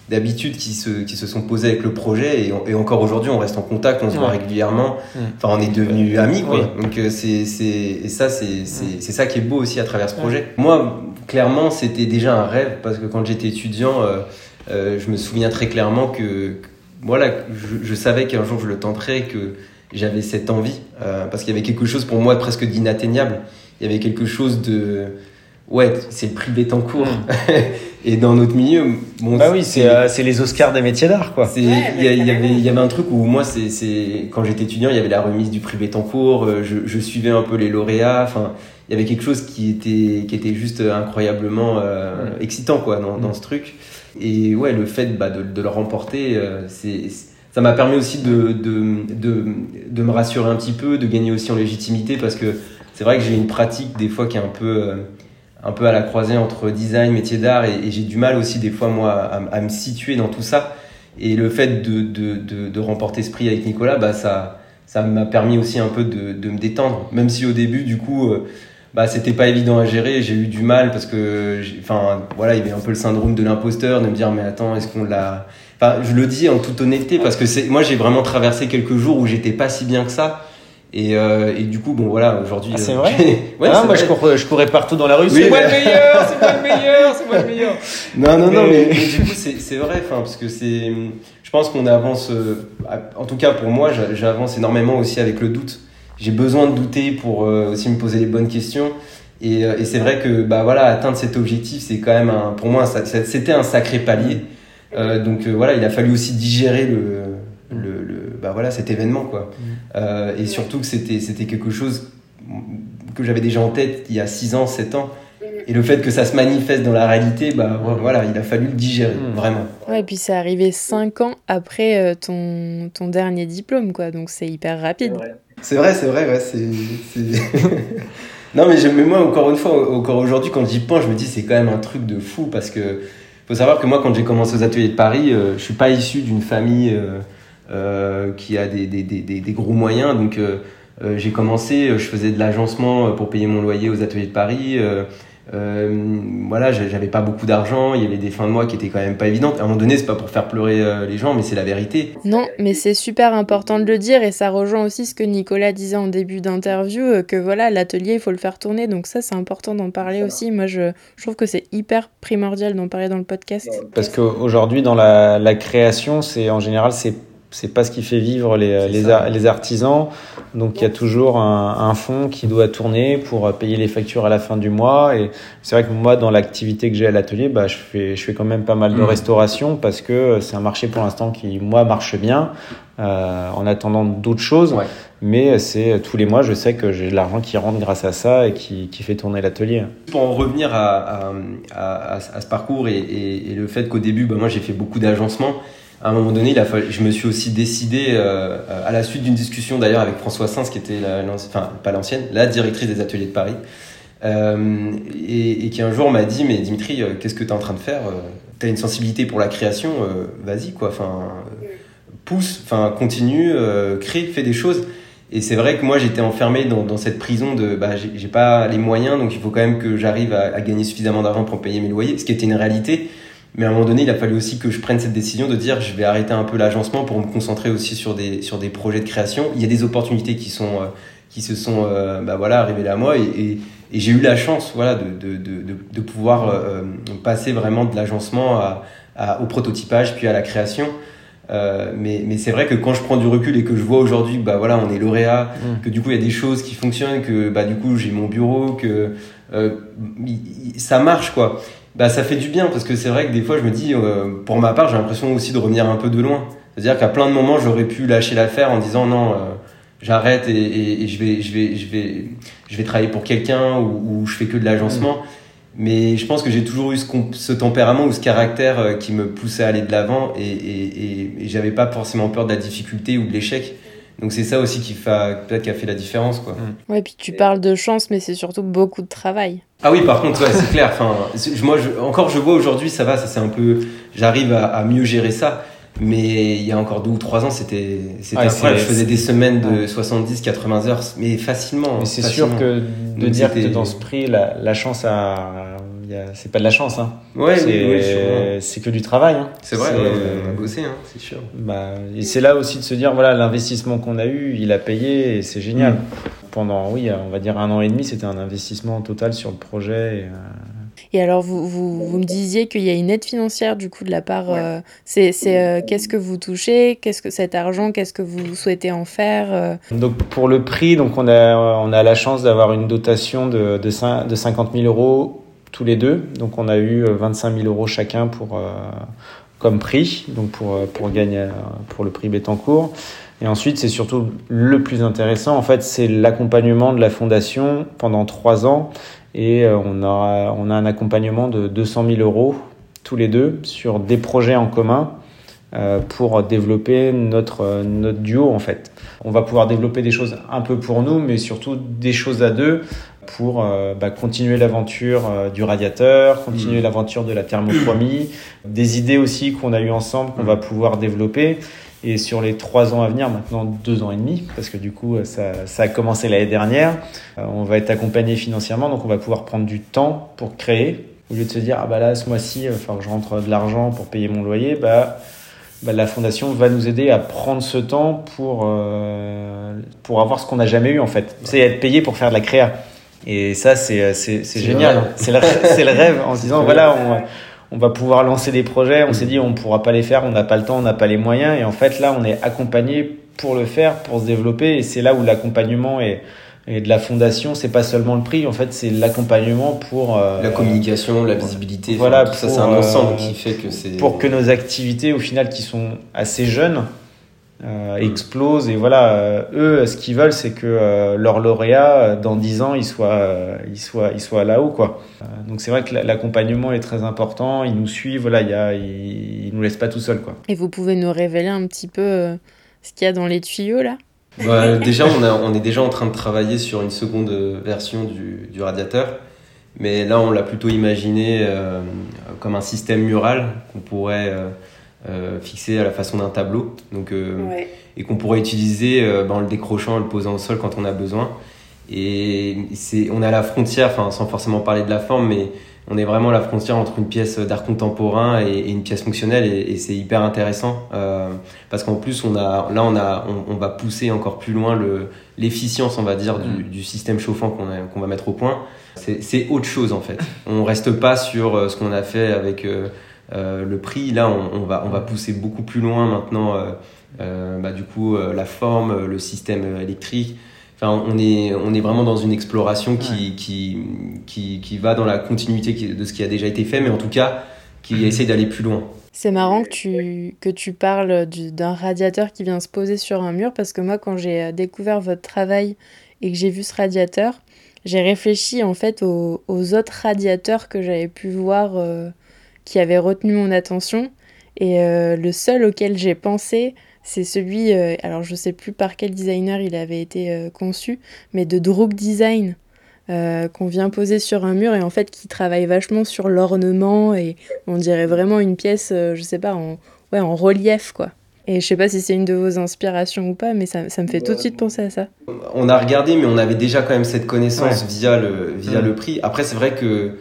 Speaker 3: d'habitudes qui se qui se sont posées avec le projet et, et encore aujourd'hui on reste en contact, on se voit régulièrement. Enfin, on est devenus amis quoi. Donc euh, c'est c'est et ça c'est c'est ça qui est beau aussi à travers ce projet. Moi clairement c'était déjà un rêve parce que quand j'étais étudiant euh, je me souviens très clairement que, voilà, je, savais qu'un jour je le tenterais, que j'avais cette envie, euh, parce qu'il y avait quelque chose pour moi presque d'inatteignable. Il y avait quelque chose de ouais, c'est le prix. Mm. (laughs) et dans notre milieu,
Speaker 2: bon, bah oui, c'est euh, les Oscars des métiers d'art, quoi.
Speaker 3: Il y, y, avait, y avait un truc où moi, c'est quand j'étais étudiant, il y avait la remise du prix Bettencourt. Je, je suivais un peu les lauréats. Enfin, il y avait quelque chose qui était qui était juste incroyablement euh, mm. excitant, quoi, dans, dans ce truc. Et ouais, le fait bah, de, de, le remporter, euh, c'est ça m'a permis aussi de, de, de, de, me rassurer un petit peu, de gagner aussi en légitimité parce que c'est vrai que j'ai une pratique des fois qui est un peu, euh, un peu à la croisée entre design, métier d'art et, j'ai du mal aussi des fois moi à, me situer dans tout ça. Et le fait de, remporter ce prix avec Nicolas, bah, ça ça m'a permis aussi un peu de, de me détendre. Même si au début, du coup, euh, bah c'était pas évident à gérer. J'ai eu du mal parce que enfin voilà il y avait un peu le syndrome de l'imposteur de me dire mais attends est-ce qu'on l'a enfin je le dis en toute honnêteté parce que c'est moi j'ai vraiment traversé quelques jours où j'étais pas si bien que ça. Et, euh, et du coup bon voilà aujourd'hui
Speaker 2: ah, c'est (laughs) vrai ouais, ah, moi Je, cours, je courais partout dans la rue
Speaker 3: c'est moi le meilleur c'est moi le meilleur c'est moi le meilleur. (laughs) Non non non mais, du coup c'est c'est vrai enfin parce que c'est je pense qu'on avance euh, en tout cas pour moi j'avance énormément aussi avec le doute j'ai besoin de douter pour euh, aussi me poser les bonnes questions. Et, euh, et c'est vrai que bah voilà, atteindre cet objectif, c'est quand même un, pour moi, c'était un sacré palier. Euh, donc euh, voilà, il a fallu aussi digérer le, le, le bah voilà, cet événement quoi. Euh, et surtout que c'était c'était quelque chose que j'avais déjà en tête il y a 6 ans, 7 ans. Et le fait que ça se manifeste dans la réalité, bah voilà, il a fallu le digérer, mmh. vraiment.
Speaker 1: Ouais, et puis c'est arrivé 5 ans après ton, ton dernier diplôme, quoi. Donc c'est hyper rapide.
Speaker 3: C'est vrai, c'est vrai, ouais, c'est. (laughs) non, mais, mais moi, encore une fois, encore aujourd'hui, quand j'y pense, je me dis, c'est quand même un truc de fou parce que faut savoir que moi, quand j'ai commencé aux ateliers de Paris, euh, je suis pas issu d'une famille euh, euh, qui a des, des, des, des, gros moyens. Donc, j'ai commencé, je faisais de l'agencement pour payer mon loyer aux ateliers de Paris. Euh, voilà, j'avais pas beaucoup d'argent, il y avait des fins de mois qui étaient quand même pas évidentes. À un moment donné, c'est pas pour faire pleurer euh, les gens, mais c'est la vérité.
Speaker 1: Non, mais c'est super important de le dire et ça rejoint aussi ce que Nicolas disait en début d'interview, euh, que voilà, l'atelier, il faut le faire tourner. Donc ça, c'est important d'en parler aussi. Moi, je, je, trouve que c'est hyper primordial d'en parler dans le podcast.
Speaker 2: Parce qu'aujourd'hui, dans la, la création, c'est en général, c'est c'est pas ce qui fait vivre les, les, les, artisans. Donc il y a toujours un, un, fonds qui doit tourner pour payer les factures à la fin du mois. Et c'est vrai que moi, dans l'activité que j'ai à l'atelier, bah, je, fais, je fais quand même pas mal de mmh. restauration parce que c'est un marché pour l'instant qui, moi, marche bien euh, en attendant d'autres choses. Ouais. Mais c'est tous les mois, je sais que j'ai de l'argent qui rentre grâce à ça et qui, qui fait tourner l'atelier.
Speaker 3: Pour en revenir à, à, à, à, ce parcours et, et, et le fait qu'au début, bah, moi, j'ai fait beaucoup d'agencements à un moment donné, je me suis aussi décidé, euh, à la suite d'une discussion d'ailleurs avec François Sins, qui était, la, enfin pas l'ancienne, la directrice des ateliers de Paris, euh, et, qui un jour m'a dit, mais Dimitri, euh, qu'est-ce que tu es en train de faire euh, Tu as une sensibilité pour la création, vas-y quoi, enfin pousse, enfin continue, crée, fais des choses. Et c'est vrai que moi j'étais enfermé dans, cette prison de, bah j'ai pas les moyens, donc il faut quand même que j'arrive à gagner suffisamment d'argent pour payer mes loyers, ce qui était une réalité. Mais à un moment donné, il a fallu aussi que je prenne cette décision de dire je vais arrêter un peu l'agencement pour me concentrer aussi sur des, sur des projets de création. Il y a des opportunités qui, sont, euh, qui se sont euh, bah voilà, arrivées à moi et, et, et j'ai eu la chance voilà, de, de, de, de pouvoir euh, passer vraiment de l'agencement à, à, au prototypage puis à la création. Euh, mais, mais c'est vrai que quand je prends du recul et que je vois aujourd'hui bah voilà on est lauréat mmh. que du coup il y a des choses qui fonctionnent que bah du coup j'ai mon bureau que euh, ça marche quoi bah ça fait du bien parce que c'est vrai que des fois je me dis euh, pour ma part j'ai l'impression aussi de revenir un peu de loin. C'est-à-dire qu'à plein de moments j'aurais pu lâcher l'affaire en disant non euh, j'arrête et, et, et, je vais je vais je vais je vais travailler pour quelqu'un ou, ou, je fais que de l'agencement. Mais je pense que j'ai toujours eu ce, ce, tempérament ou ce caractère qui me poussait à aller de l'avant et, et, et, j'avais pas forcément peur de la difficulté ou de l'échec. Donc c'est ça aussi qui fait peut-être qui a fait la différence quoi.
Speaker 1: Mm. Ouais, puis tu parles de chance mais c'est surtout beaucoup de travail.
Speaker 3: Ah oui, par contre, ouais, c'est clair. Enfin, moi, je, encore, je vois aujourd'hui, ça va, ça c'est un peu, j'arrive à, à, mieux gérer ça. Mais il y a encore deux ou trois ans, c'était c'était incroyable. Je faisais des semaines de 70, 80 heures, mais facilement.
Speaker 2: Mais c'est sûr que de dire que dans ce prix, la, la chance a c'est pas de la chance. Hein.
Speaker 3: Ouais,
Speaker 2: c'est que du travail. Hein.
Speaker 3: C'est vrai, on a bossé, hein, c'est sûr.
Speaker 2: Bah, et c'est là aussi de se dire voilà, l'investissement qu'on a eu, il a payé et c'est génial. Mm. Pendant, oui, on va dire un an et demi, c'était un investissement total sur le projet. Et, euh,
Speaker 1: et alors, vous, vous, vous me disiez qu'il y a une aide financière du coup de la part. Euh, c'est euh, qu'est-ce que vous touchez? Qu'est-ce que cet argent Qu'est-ce que vous souhaitez en faire euh?
Speaker 2: Donc pour le prix, donc on a on a la chance d'avoir une dotation de de, de 50 000 euros tous les deux. Donc on a eu 25 000 euros chacun pour comme prix, donc pour pour gagner pour le prix Bettencourt. Et ensuite, c'est surtout le plus intéressant, en fait, c'est l'accompagnement de la fondation pendant trois ans et euh, on a, on a un accompagnement de 200 000 euros tous les deux sur des projets en commun euh, pour développer notre, notre duo en fait. On va pouvoir développer des choses un peu pour nous, mais surtout des choses à deux pour euh, bah, continuer l'aventure du radiateur, continuer mmh. l'aventure de la thermochromie, des idées aussi qu'on a eues ensemble qu'on mmh. va pouvoir développer. Et sur les trois ans à venir, maintenant deux ans et demi, parce que du coup ça, ça a commencé l'année dernière, euh, on va être accompagné financièrement, donc on va pouvoir prendre du temps pour créer. Au lieu de se dire, ah bah là, ce mois-ci, il va falloir que je rentre de l'argent pour payer mon loyer, bah, bah, la fondation va nous aider à prendre ce temps pour, euh, pour avoir ce qu'on n'a jamais eu en fait. C'est être payé pour faire de la créa. Et ça, c'est, c'est, c'est génial. C'est le, c'est le rêve en se disant, (laughs) voilà, on, on va pouvoir lancer des projets. On s'est dit on pourra pas les faire, on n'a pas le temps, on n'a pas les moyens. Et en fait là, on est accompagné pour le faire, pour se développer. Et c'est là où l'accompagnement est et de la fondation, c'est pas seulement le prix, en fait, c'est l'accompagnement pour
Speaker 3: euh, la communication, la visibilité. Voilà, tout ça, c'est un ensemble qui fait que c'est
Speaker 2: pour que nos activités, au final, qui sont assez jeunes, euh, explosent. Et voilà, euh, eux, ce qu'ils veulent, c'est que euh, leur lauréat, dans 10 ans, il soit, il soit, il soit là-haut, quoi. donc c'est vrai que l'accompagnement est très important. Ils nous suivent, voilà, il y a, ils, nous laissent pas tout seuls, quoi.
Speaker 1: Et vous pouvez nous révéler un petit peu ce qu'il y a dans les tuyaux là?
Speaker 3: Bah, Déjà, on, a, on est déjà en train de travailler sur une seconde version du, du radiateur. Mais là, on l'a plutôt imaginé comme un système mural qu'on pourrait euh, fixé à la façon d'un tableau. Donc, euh, Et qu'on pourrait utiliser euh, ben, en le décrochant, en le posant au sol quand on a besoin. Et c'est, on est à la frontière, enfin, sans forcément parler de la forme, mais on est vraiment à la frontière entre une pièce d'art contemporain et, une pièce fonctionnelle et, c'est hyper intéressant euh, parce qu'en plus on a là on a on, va pousser encore plus loin le l'efficience on va dire du, mm. du système chauffant qu'on qu'on va mettre au point c'est autre chose en fait on reste pas sur ce qu'on a fait avec euh, le prix, là, on, va, on va pousser beaucoup plus loin maintenant, euh, euh, bah, du coup, la forme, le système électrique. Enfin, on est, on est vraiment dans une exploration qui, qui, qui, qui, va dans la continuité de ce qui a déjà été fait, mais en tout cas, qui mhm. essaie d'aller plus loin.
Speaker 1: C'est marrant que tu, que tu parles d'un radiateur qui vient se poser sur un mur, parce que moi, quand j'ai découvert votre travail et que j'ai vu ce radiateur, j'ai réfléchi en fait aux, aux, autres radiateurs que j'avais pu voir qui avait retenu mon attention. Et euh, le seul auquel j'ai pensé, c'est celui, euh, alors je sais plus par quel designer il avait été euh, conçu, mais de Droog Design, qu'on vient poser sur un mur et en fait qui travaille vachement sur l'ornement et on dirait vraiment une pièce, je sais pas, en, ouais, en relief quoi. Et je sais pas si c'est une de vos inspirations ou pas, mais ça, ça me fait tout de suite penser à ça.
Speaker 3: On a regardé, mais on avait déjà quand même cette connaissance via, le, via le prix. Après, c'est vrai que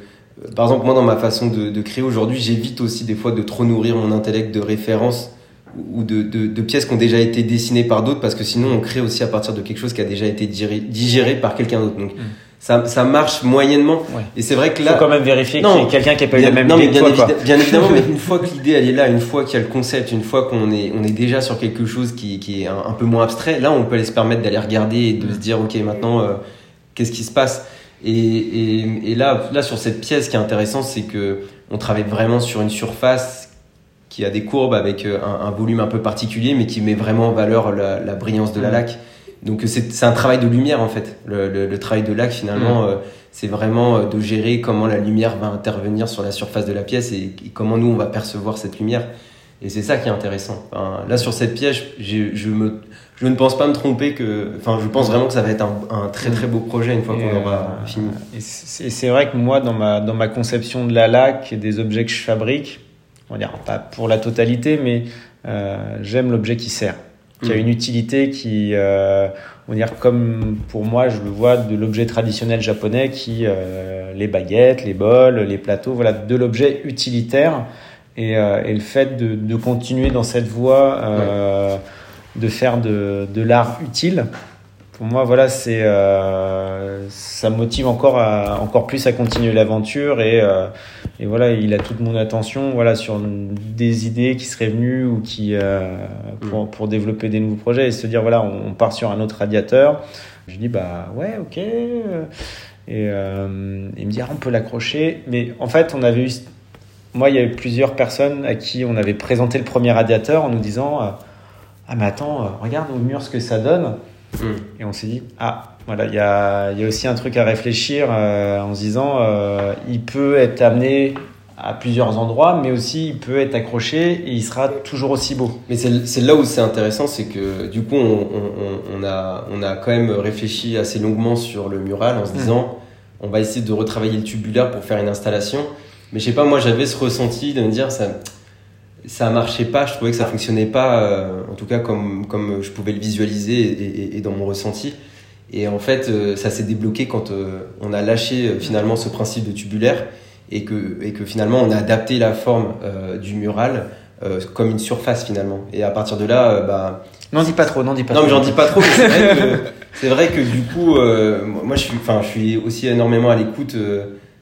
Speaker 3: par exemple, moi, dans ma façon de, créer aujourd'hui, j'évite aussi des fois de trop nourrir mon intellect de références ou de, de, pièces qui ont déjà été dessinées par d'autres, parce que sinon, on crée aussi à partir de quelque chose qui a déjà été digéré par quelqu'un d'autre. Donc, mm. ça, ça marche moyennement. Et c'est vrai que là.
Speaker 2: Faut quand même vérifier qu'il y a quelqu'un qui a pas eu la même
Speaker 3: non, mais bien, bien évidemment, mais une fois que (laughs) l'idée elle est là, une fois qu'il y a le concept, une fois qu'on est, on est déjà sur quelque chose qui, qui est un, peu moins abstrait, là, on peut aller se permettre d'aller regarder et de mm. se dire, ok, maintenant, euh, qu'est-ce qui se passe? Et, et, et, là, là, sur cette pièce, ce qui est intéressant, c'est que on travaille vraiment sur une surface qui a des courbes avec euh, un, un, volume un peu particulier, mais qui met vraiment en valeur la, la brillance de la laque. donc c'est un travail de lumière en fait. Le, travail de lac finalement, mm. c'est vraiment de gérer comment la lumière va intervenir sur la surface de la pièce et, comment nous on va percevoir cette lumière. Et c'est ça qui est intéressant. là sur cette pièce, je, me, je ne pense pas me tromper que, enfin je pense vraiment que ça va être un, très très beau projet une fois qu'on aura fini.
Speaker 2: Et c'est vrai que moi dans ma, dans ma conception de la lac et des objets que je fabrique, on va dire pas pour la totalité, mais euh, j'aime l'objet qui sert, qui a mm. une utilité, qui, euh, on va dire comme pour moi, je le vois de l'objet traditionnel japonais, qui euh, les baguettes, les bols, les plateaux, voilà, de l'objet utilitaire. Et, et, le fait de, de, continuer dans cette voie, de faire de, de l'art utile, pour moi, voilà, c'est euh, ça me motive encore à, encore plus à continuer l'aventure et, euh, et voilà, il a toute mon attention, voilà, sur des idées qui seraient venues ou qui euh, pour, mm. pour, développer des nouveaux projets et se dire voilà, on, part sur un autre radiateur. Je dis bah ouais, ok. Et il me dit ah, on peut l'accrocher, mais en fait, on avait eu, moi, il y avait plusieurs personnes à qui on avait présenté le premier radiateur en nous disant ah mais attends, regarde au mur ce que ça donne. Et on s'est dit, ah, voilà, il y a, y a, aussi un truc à réfléchir euh, en se disant, euh, il peut être amené à plusieurs endroits, mais aussi il peut être accroché et il sera toujours aussi beau.
Speaker 3: Mais c'est là où c'est intéressant, c'est que du coup, on, on, on, a, on a quand même réfléchi assez longuement sur le mural en se mmh. disant, on va essayer de retravailler le tubulaire pour faire une installation. Mais je sais pas, moi j'avais ce ressenti de me dire, ça, ça marchait pas, je trouvais que ça fonctionnait pas, euh, en tout cas comme, comme je pouvais le visualiser et, et, dans mon ressenti. Et en fait, euh, ça s'est débloqué quand euh, on a lâché finalement ce principe de tubulaire et que, et que finalement on a adapté la forme du mural comme une surface finalement. Et à partir de là, bah.
Speaker 2: N'en dis pas trop, n'en dis pas
Speaker 3: non, trop. Non, mais j'en dis pas trop, c'est vrai, que, vrai que du coup, moi je suis, enfin, je suis aussi énormément à l'écoute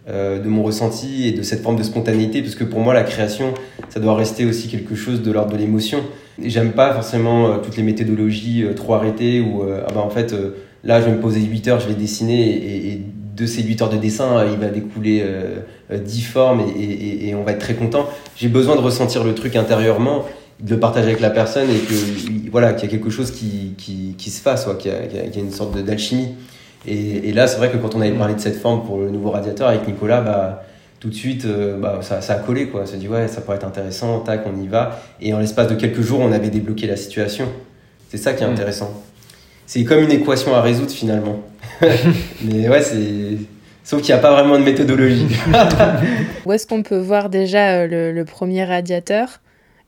Speaker 3: euh, de mon ressenti et de cette forme de spontanéité, parce que pour moi, la création, ça doit rester aussi quelque chose de l'ordre de l'émotion. J'aime pas forcément euh, toutes les méthodologies euh, trop arrêtées où, ah bah, en fait, là, je vais me poser 8 heures, je vais dessiner, et, de ces 8 heures de dessin, il va découler 10 formes et, on va être très content. J'ai besoin de ressentir le truc intérieurement de le partager avec la personne et que voilà qu'il y a quelque chose qui, qui, qui se fasse qu'il y, y, a une sorte d'alchimie et, et là, c'est vrai que quand on avait parlé de cette forme pour le nouveau radiateur avec Nicolas, bah, tout de suite, euh, bah, ça, ça, a collé. Quoi. On s'est dit, ouais, ça pourrait être intéressant, tac, on y va. Et en l'espace de quelques jours, on avait débloqué la situation. C'est ça qui est mm. intéressant. C'est comme une équation à résoudre finalement. (laughs) Mais ouais, c'est. Sauf qu'il n'y a pas vraiment de méthodologie. (laughs)
Speaker 1: Où est-ce qu'on peut voir déjà euh, le, le premier radiateur?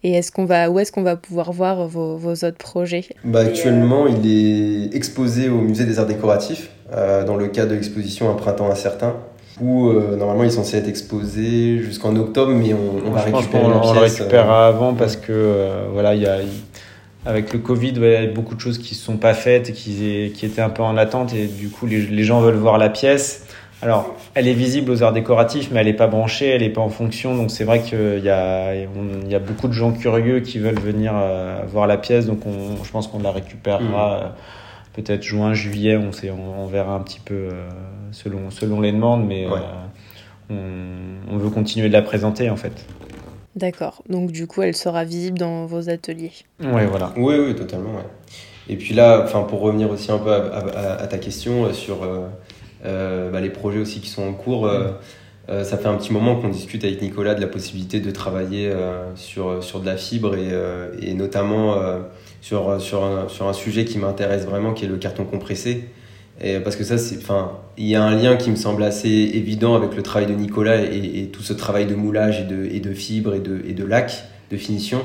Speaker 1: Et est-ce qu'on va, où est-ce qu'on va pouvoir voir vos, vos autres projets?
Speaker 3: Bah, Actuellement, il est exposé au Musée des Arts Décoratifs dans le cadre de l'exposition Un printemps incertain où euh, normalement il est censé être exposé jusqu'en octobre, mais on, on va récupérer
Speaker 2: on,
Speaker 3: on
Speaker 2: le récupérera avant parce que euh, voilà, il y a avec le Covid, il y a beaucoup de choses qui ne sont pas faites et qui, qui étaient un peu en attente et du coup les, les gens veulent voir la pièce. Alors, elle est visible aux arts décoratifs, mais elle n'est pas branchée, elle n'est pas en fonction. Donc, c'est vrai qu'il y a, il y a beaucoup de gens curieux qui veulent venir voir la pièce. Donc, on, je pense qu'on la récupérera. Mmh peut-être juin, juillet, on, sait, on, verra un petit peu euh, selon, selon les demandes, mais euh, on, veut continuer de la présenter en fait.
Speaker 1: D'accord, donc du coup elle sera visible dans vos ateliers.
Speaker 2: Oui, voilà.
Speaker 3: Oui, oui, totalement. Et puis là, enfin, pour revenir aussi un peu à, ta question euh, sur bah, les projets aussi qui sont en cours, ça fait un petit moment qu'on discute avec Nicolas de la possibilité de travailler sur, sur de la fibre et, et notamment sur, sur, un, sur un sujet qui m'intéresse vraiment, qui est le carton compressé. Et parce que ça, c'est, enfin, il y a un lien qui me semble assez évident avec le travail de Nicolas et, tout ce travail de moulage et de, et de fibres et de, et de lac, de finition.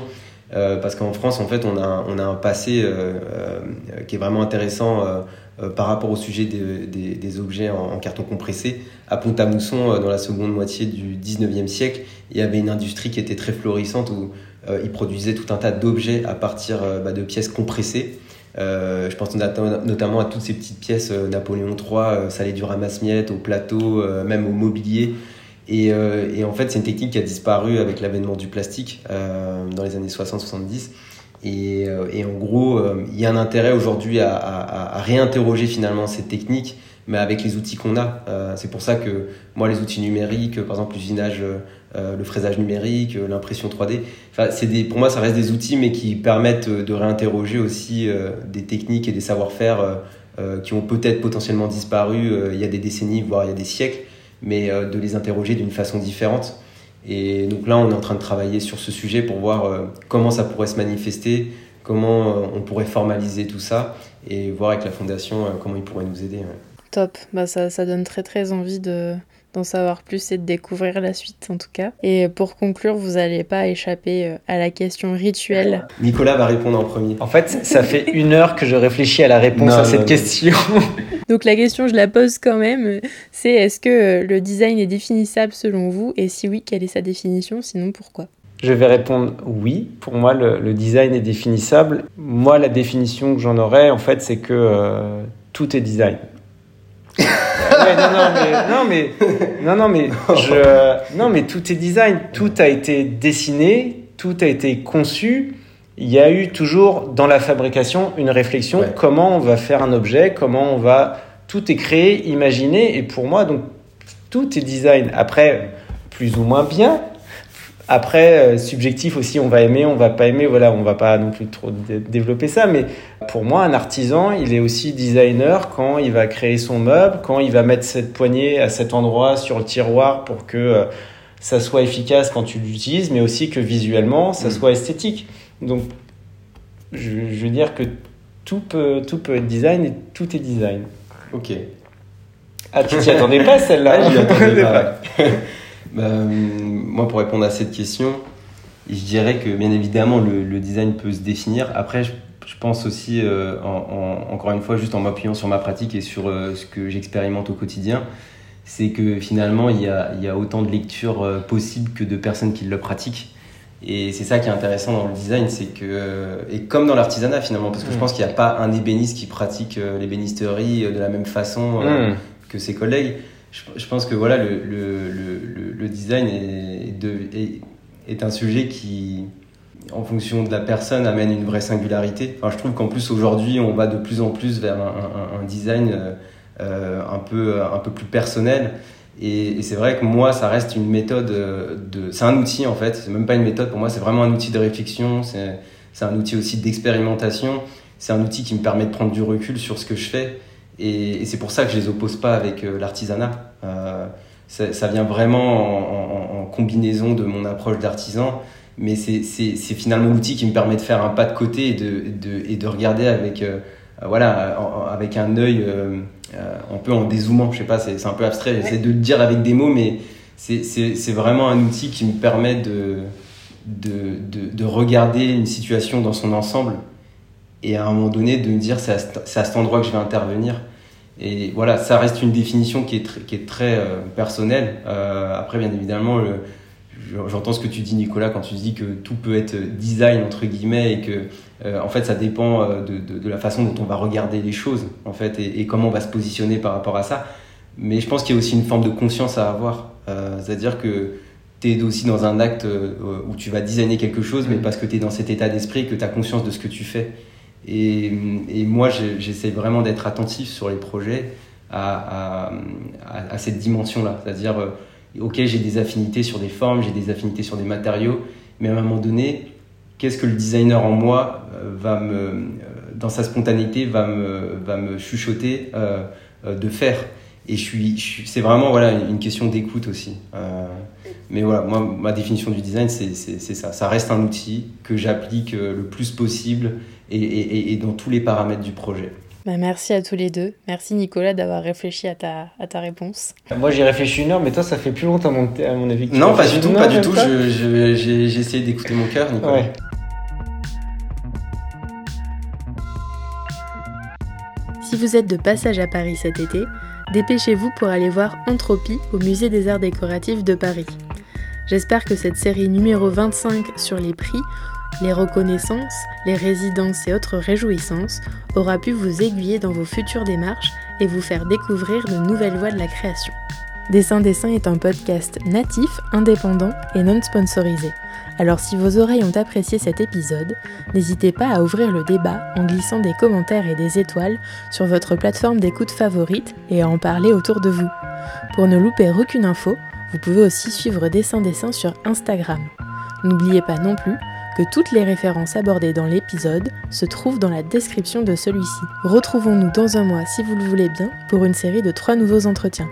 Speaker 3: Euh, parce qu'en France, en fait, on a, on a un passé euh, euh, qui est vraiment intéressant par rapport au sujet des, des, objets en, carton compressé. À Pont-à-Mousson, dans la seconde moitié du 19e siècle, il y avait une industrie qui était très florissante euh, il produisait tout un tas d'objets à partir euh, bah, de pièces compressées. Euh, je pense notamment à toutes ces petites pièces Napoléon III, ça allait du ramasse-miettes au plateau, même au mobilier. Et, en fait, c'est une technique qui a disparu avec l'avènement du plastique dans les années 60-70. Et, en gros, il y a un intérêt aujourd'hui à, réinterroger finalement cette technique mais avec les outils qu'on a. c'est pour ça que moi, les outils numériques, par exemple l'usinage, le fraisage numérique, l'impression 3D, c'est des, pour moi, ça reste des outils, mais qui permettent de réinterroger aussi des techniques et des savoir-faire qui ont peut-être potentiellement disparu il y a des décennies, voire il y a des siècles, mais de les interroger d'une façon différente. Et donc là, on est en train de travailler sur ce sujet pour voir euh, comment ça pourrait se manifester, comment euh, on pourrait formaliser tout ça et voir avec la fondation euh, comment ils pourraient nous aider.
Speaker 1: Top, bah ça, ça donne très très envie de, d'en savoir plus et de découvrir la suite en tout cas. Et pour conclure, vous n'allez pas échapper à la question rituelle.
Speaker 3: Nicolas va répondre en premier.
Speaker 2: En fait, ça fait une heure que je réfléchis à la réponse à cette question. (laughs)
Speaker 1: Donc la question, je la pose quand même, c'est est-ce que le design est définissable selon vous? Et si oui, quelle est sa définition? Sinon, pourquoi?
Speaker 2: Je vais répondre oui. Pour moi, le, design est définissable. Moi, la définition que j'en aurais, en fait, c'est que euh, tout est design. Non, mais, non, non, mais, non, mais tout est design. Tout a été dessiné, tout a été conçu. Il y a eu toujours dans la fabrication une réflexion comment on va faire un objet, comment on va. Tout est créé, imaginé, et pour moi, donc tout est design. Après, plus ou moins bien, après, euh, subjectif aussi, on va aimer, on va pas aimer, voilà, on va pas non plus trop développer ça, mais pour moi, un artisan, il est aussi designer quand il va créer son meuble, quand il va mettre cette poignée à cet endroit sur le tiroir pour que euh, ça soit efficace quand tu l'utilises, mais aussi que visuellement, ça mm. soit esthétique. Donc, je, veux dire que tout peut, tout peut être design et tout est design.
Speaker 3: Ok.
Speaker 2: Ah, tu t'y attendais pas celle-là (laughs)
Speaker 3: ah, attendais (laughs) pas. Bah, moi, pour répondre à cette question, je dirais que bien évidemment, le, design peut se définir. Après, je, pense aussi, euh, encore une fois, juste en m'appuyant sur ma pratique et sur euh, ce que j'expérimente au quotidien, c'est que finalement, il y a, il y a autant de lectures euh, possibles que de personnes qui le pratiquent. Et c'est ça qui est intéressant dans le design, c'est que, et comme dans l'artisanat finalement, parce que je mm. pense qu'il n'y a pas un ébéniste qui pratique l'ébénisterie de la même façon mm. que ses collègues je, pense que voilà, le, le, le, design est, de, est, un sujet qui, en fonction de la personne, amène une vraie singularité. Enfin, je trouve qu'en plus aujourd'hui, on va de plus en plus vers un, design euh, euh, un, peu, un peu plus personnel. Et, c'est vrai que moi, ça reste une méthode de. C'est un outil en fait, c'est même pas une méthode pour moi, c'est vraiment un outil de réflexion, c'est un outil aussi d'expérimentation, c'est un outil qui me permet de prendre du recul sur ce que je fais. Et, c'est pour ça que je les oppose pas avec euh, l'artisanat. Euh, ça, vient vraiment en, combinaison de mon approche d'artisan, mais c'est finalement l'outil qui me permet de faire un pas de côté et de, de, et de regarder avec, euh, voilà, avec un œil un peu en dézoomant. Je sais pas, c'est un peu abstrait, j'essaie de le dire avec des mots, mais c'est vraiment un outil qui me permet de, de, de, regarder une situation dans son ensemble et à un moment donné de me dire c'est à, à, cet endroit que je vais intervenir. Et voilà, ça reste une définition qui est, très, qui est très euh, personnelle. Euh, après, bien évidemment, j'entends ce que tu dis, Nicolas, quand tu dis que tout peut être design, entre guillemets, et que, euh, en fait, ça dépend de, de, la façon dont on va regarder les choses, en fait, et, et, comment on va se positionner par rapport à ça. Mais je pense qu'il y a aussi une forme de conscience à avoir. C'est-à-dire que tu es aussi dans un acte où tu vas designer quelque chose, mais parce que tu es dans cet état d'esprit, que tu as conscience de ce que tu fais. Et, moi, j'essaie vraiment d'être attentif sur les projets à, cette dimension-là. C'est-à-dire, euh, ok, j'ai des affinités sur des formes, j'ai des affinités sur des matériaux, mais à un moment donné, qu'est-ce que le designer en moi euh, va me, euh, dans sa spontanéité, va me, va me chuchoter de faire? Et je suis, c'est vraiment voilà une question d'écoute aussi. Mais voilà, moi ma définition du design c'est ça. Ça reste un outil que j'applique le plus possible et, dans tous les paramètres du projet.
Speaker 1: Bah, merci à tous les deux. Merci Nicolas d'avoir réfléchi à ta, à ta réponse.
Speaker 2: Moi j'ai réfléchi une heure, mais toi ça fait plus longtemps à mon, à mon avis.
Speaker 3: non, pas du tout, pas du tout. J'ai essayé d'écouter mon cœur, Nicolas.
Speaker 1: Si vous êtes de passage à Paris cet été, dépêchez-vous pour aller voir Entropie au Musée des Arts Décoratifs de Paris. J'espère que cette série numéro 25 sur les prix les reconnaissances, les résidences et autres réjouissances aura pu vous aiguiller dans vos futures démarches et vous faire découvrir de nouvelles voies de la création. Dessin Dessin est un podcast natif, indépendant et non sponsorisé. Alors si vos oreilles ont apprécié cet épisode, n'hésitez pas à ouvrir le débat en glissant des commentaires et des étoiles sur votre plateforme d'écoute favorite et à en parler autour de vous. Pour ne louper aucune info, vous pouvez aussi suivre Dessin Dessin sur Instagram. N'oubliez pas non plus que toutes les références abordées dans l'épisode se trouvent dans la description de celui-ci. Retrouvons-nous dans un mois si vous le voulez bien pour une série de trois nouveaux entretiens.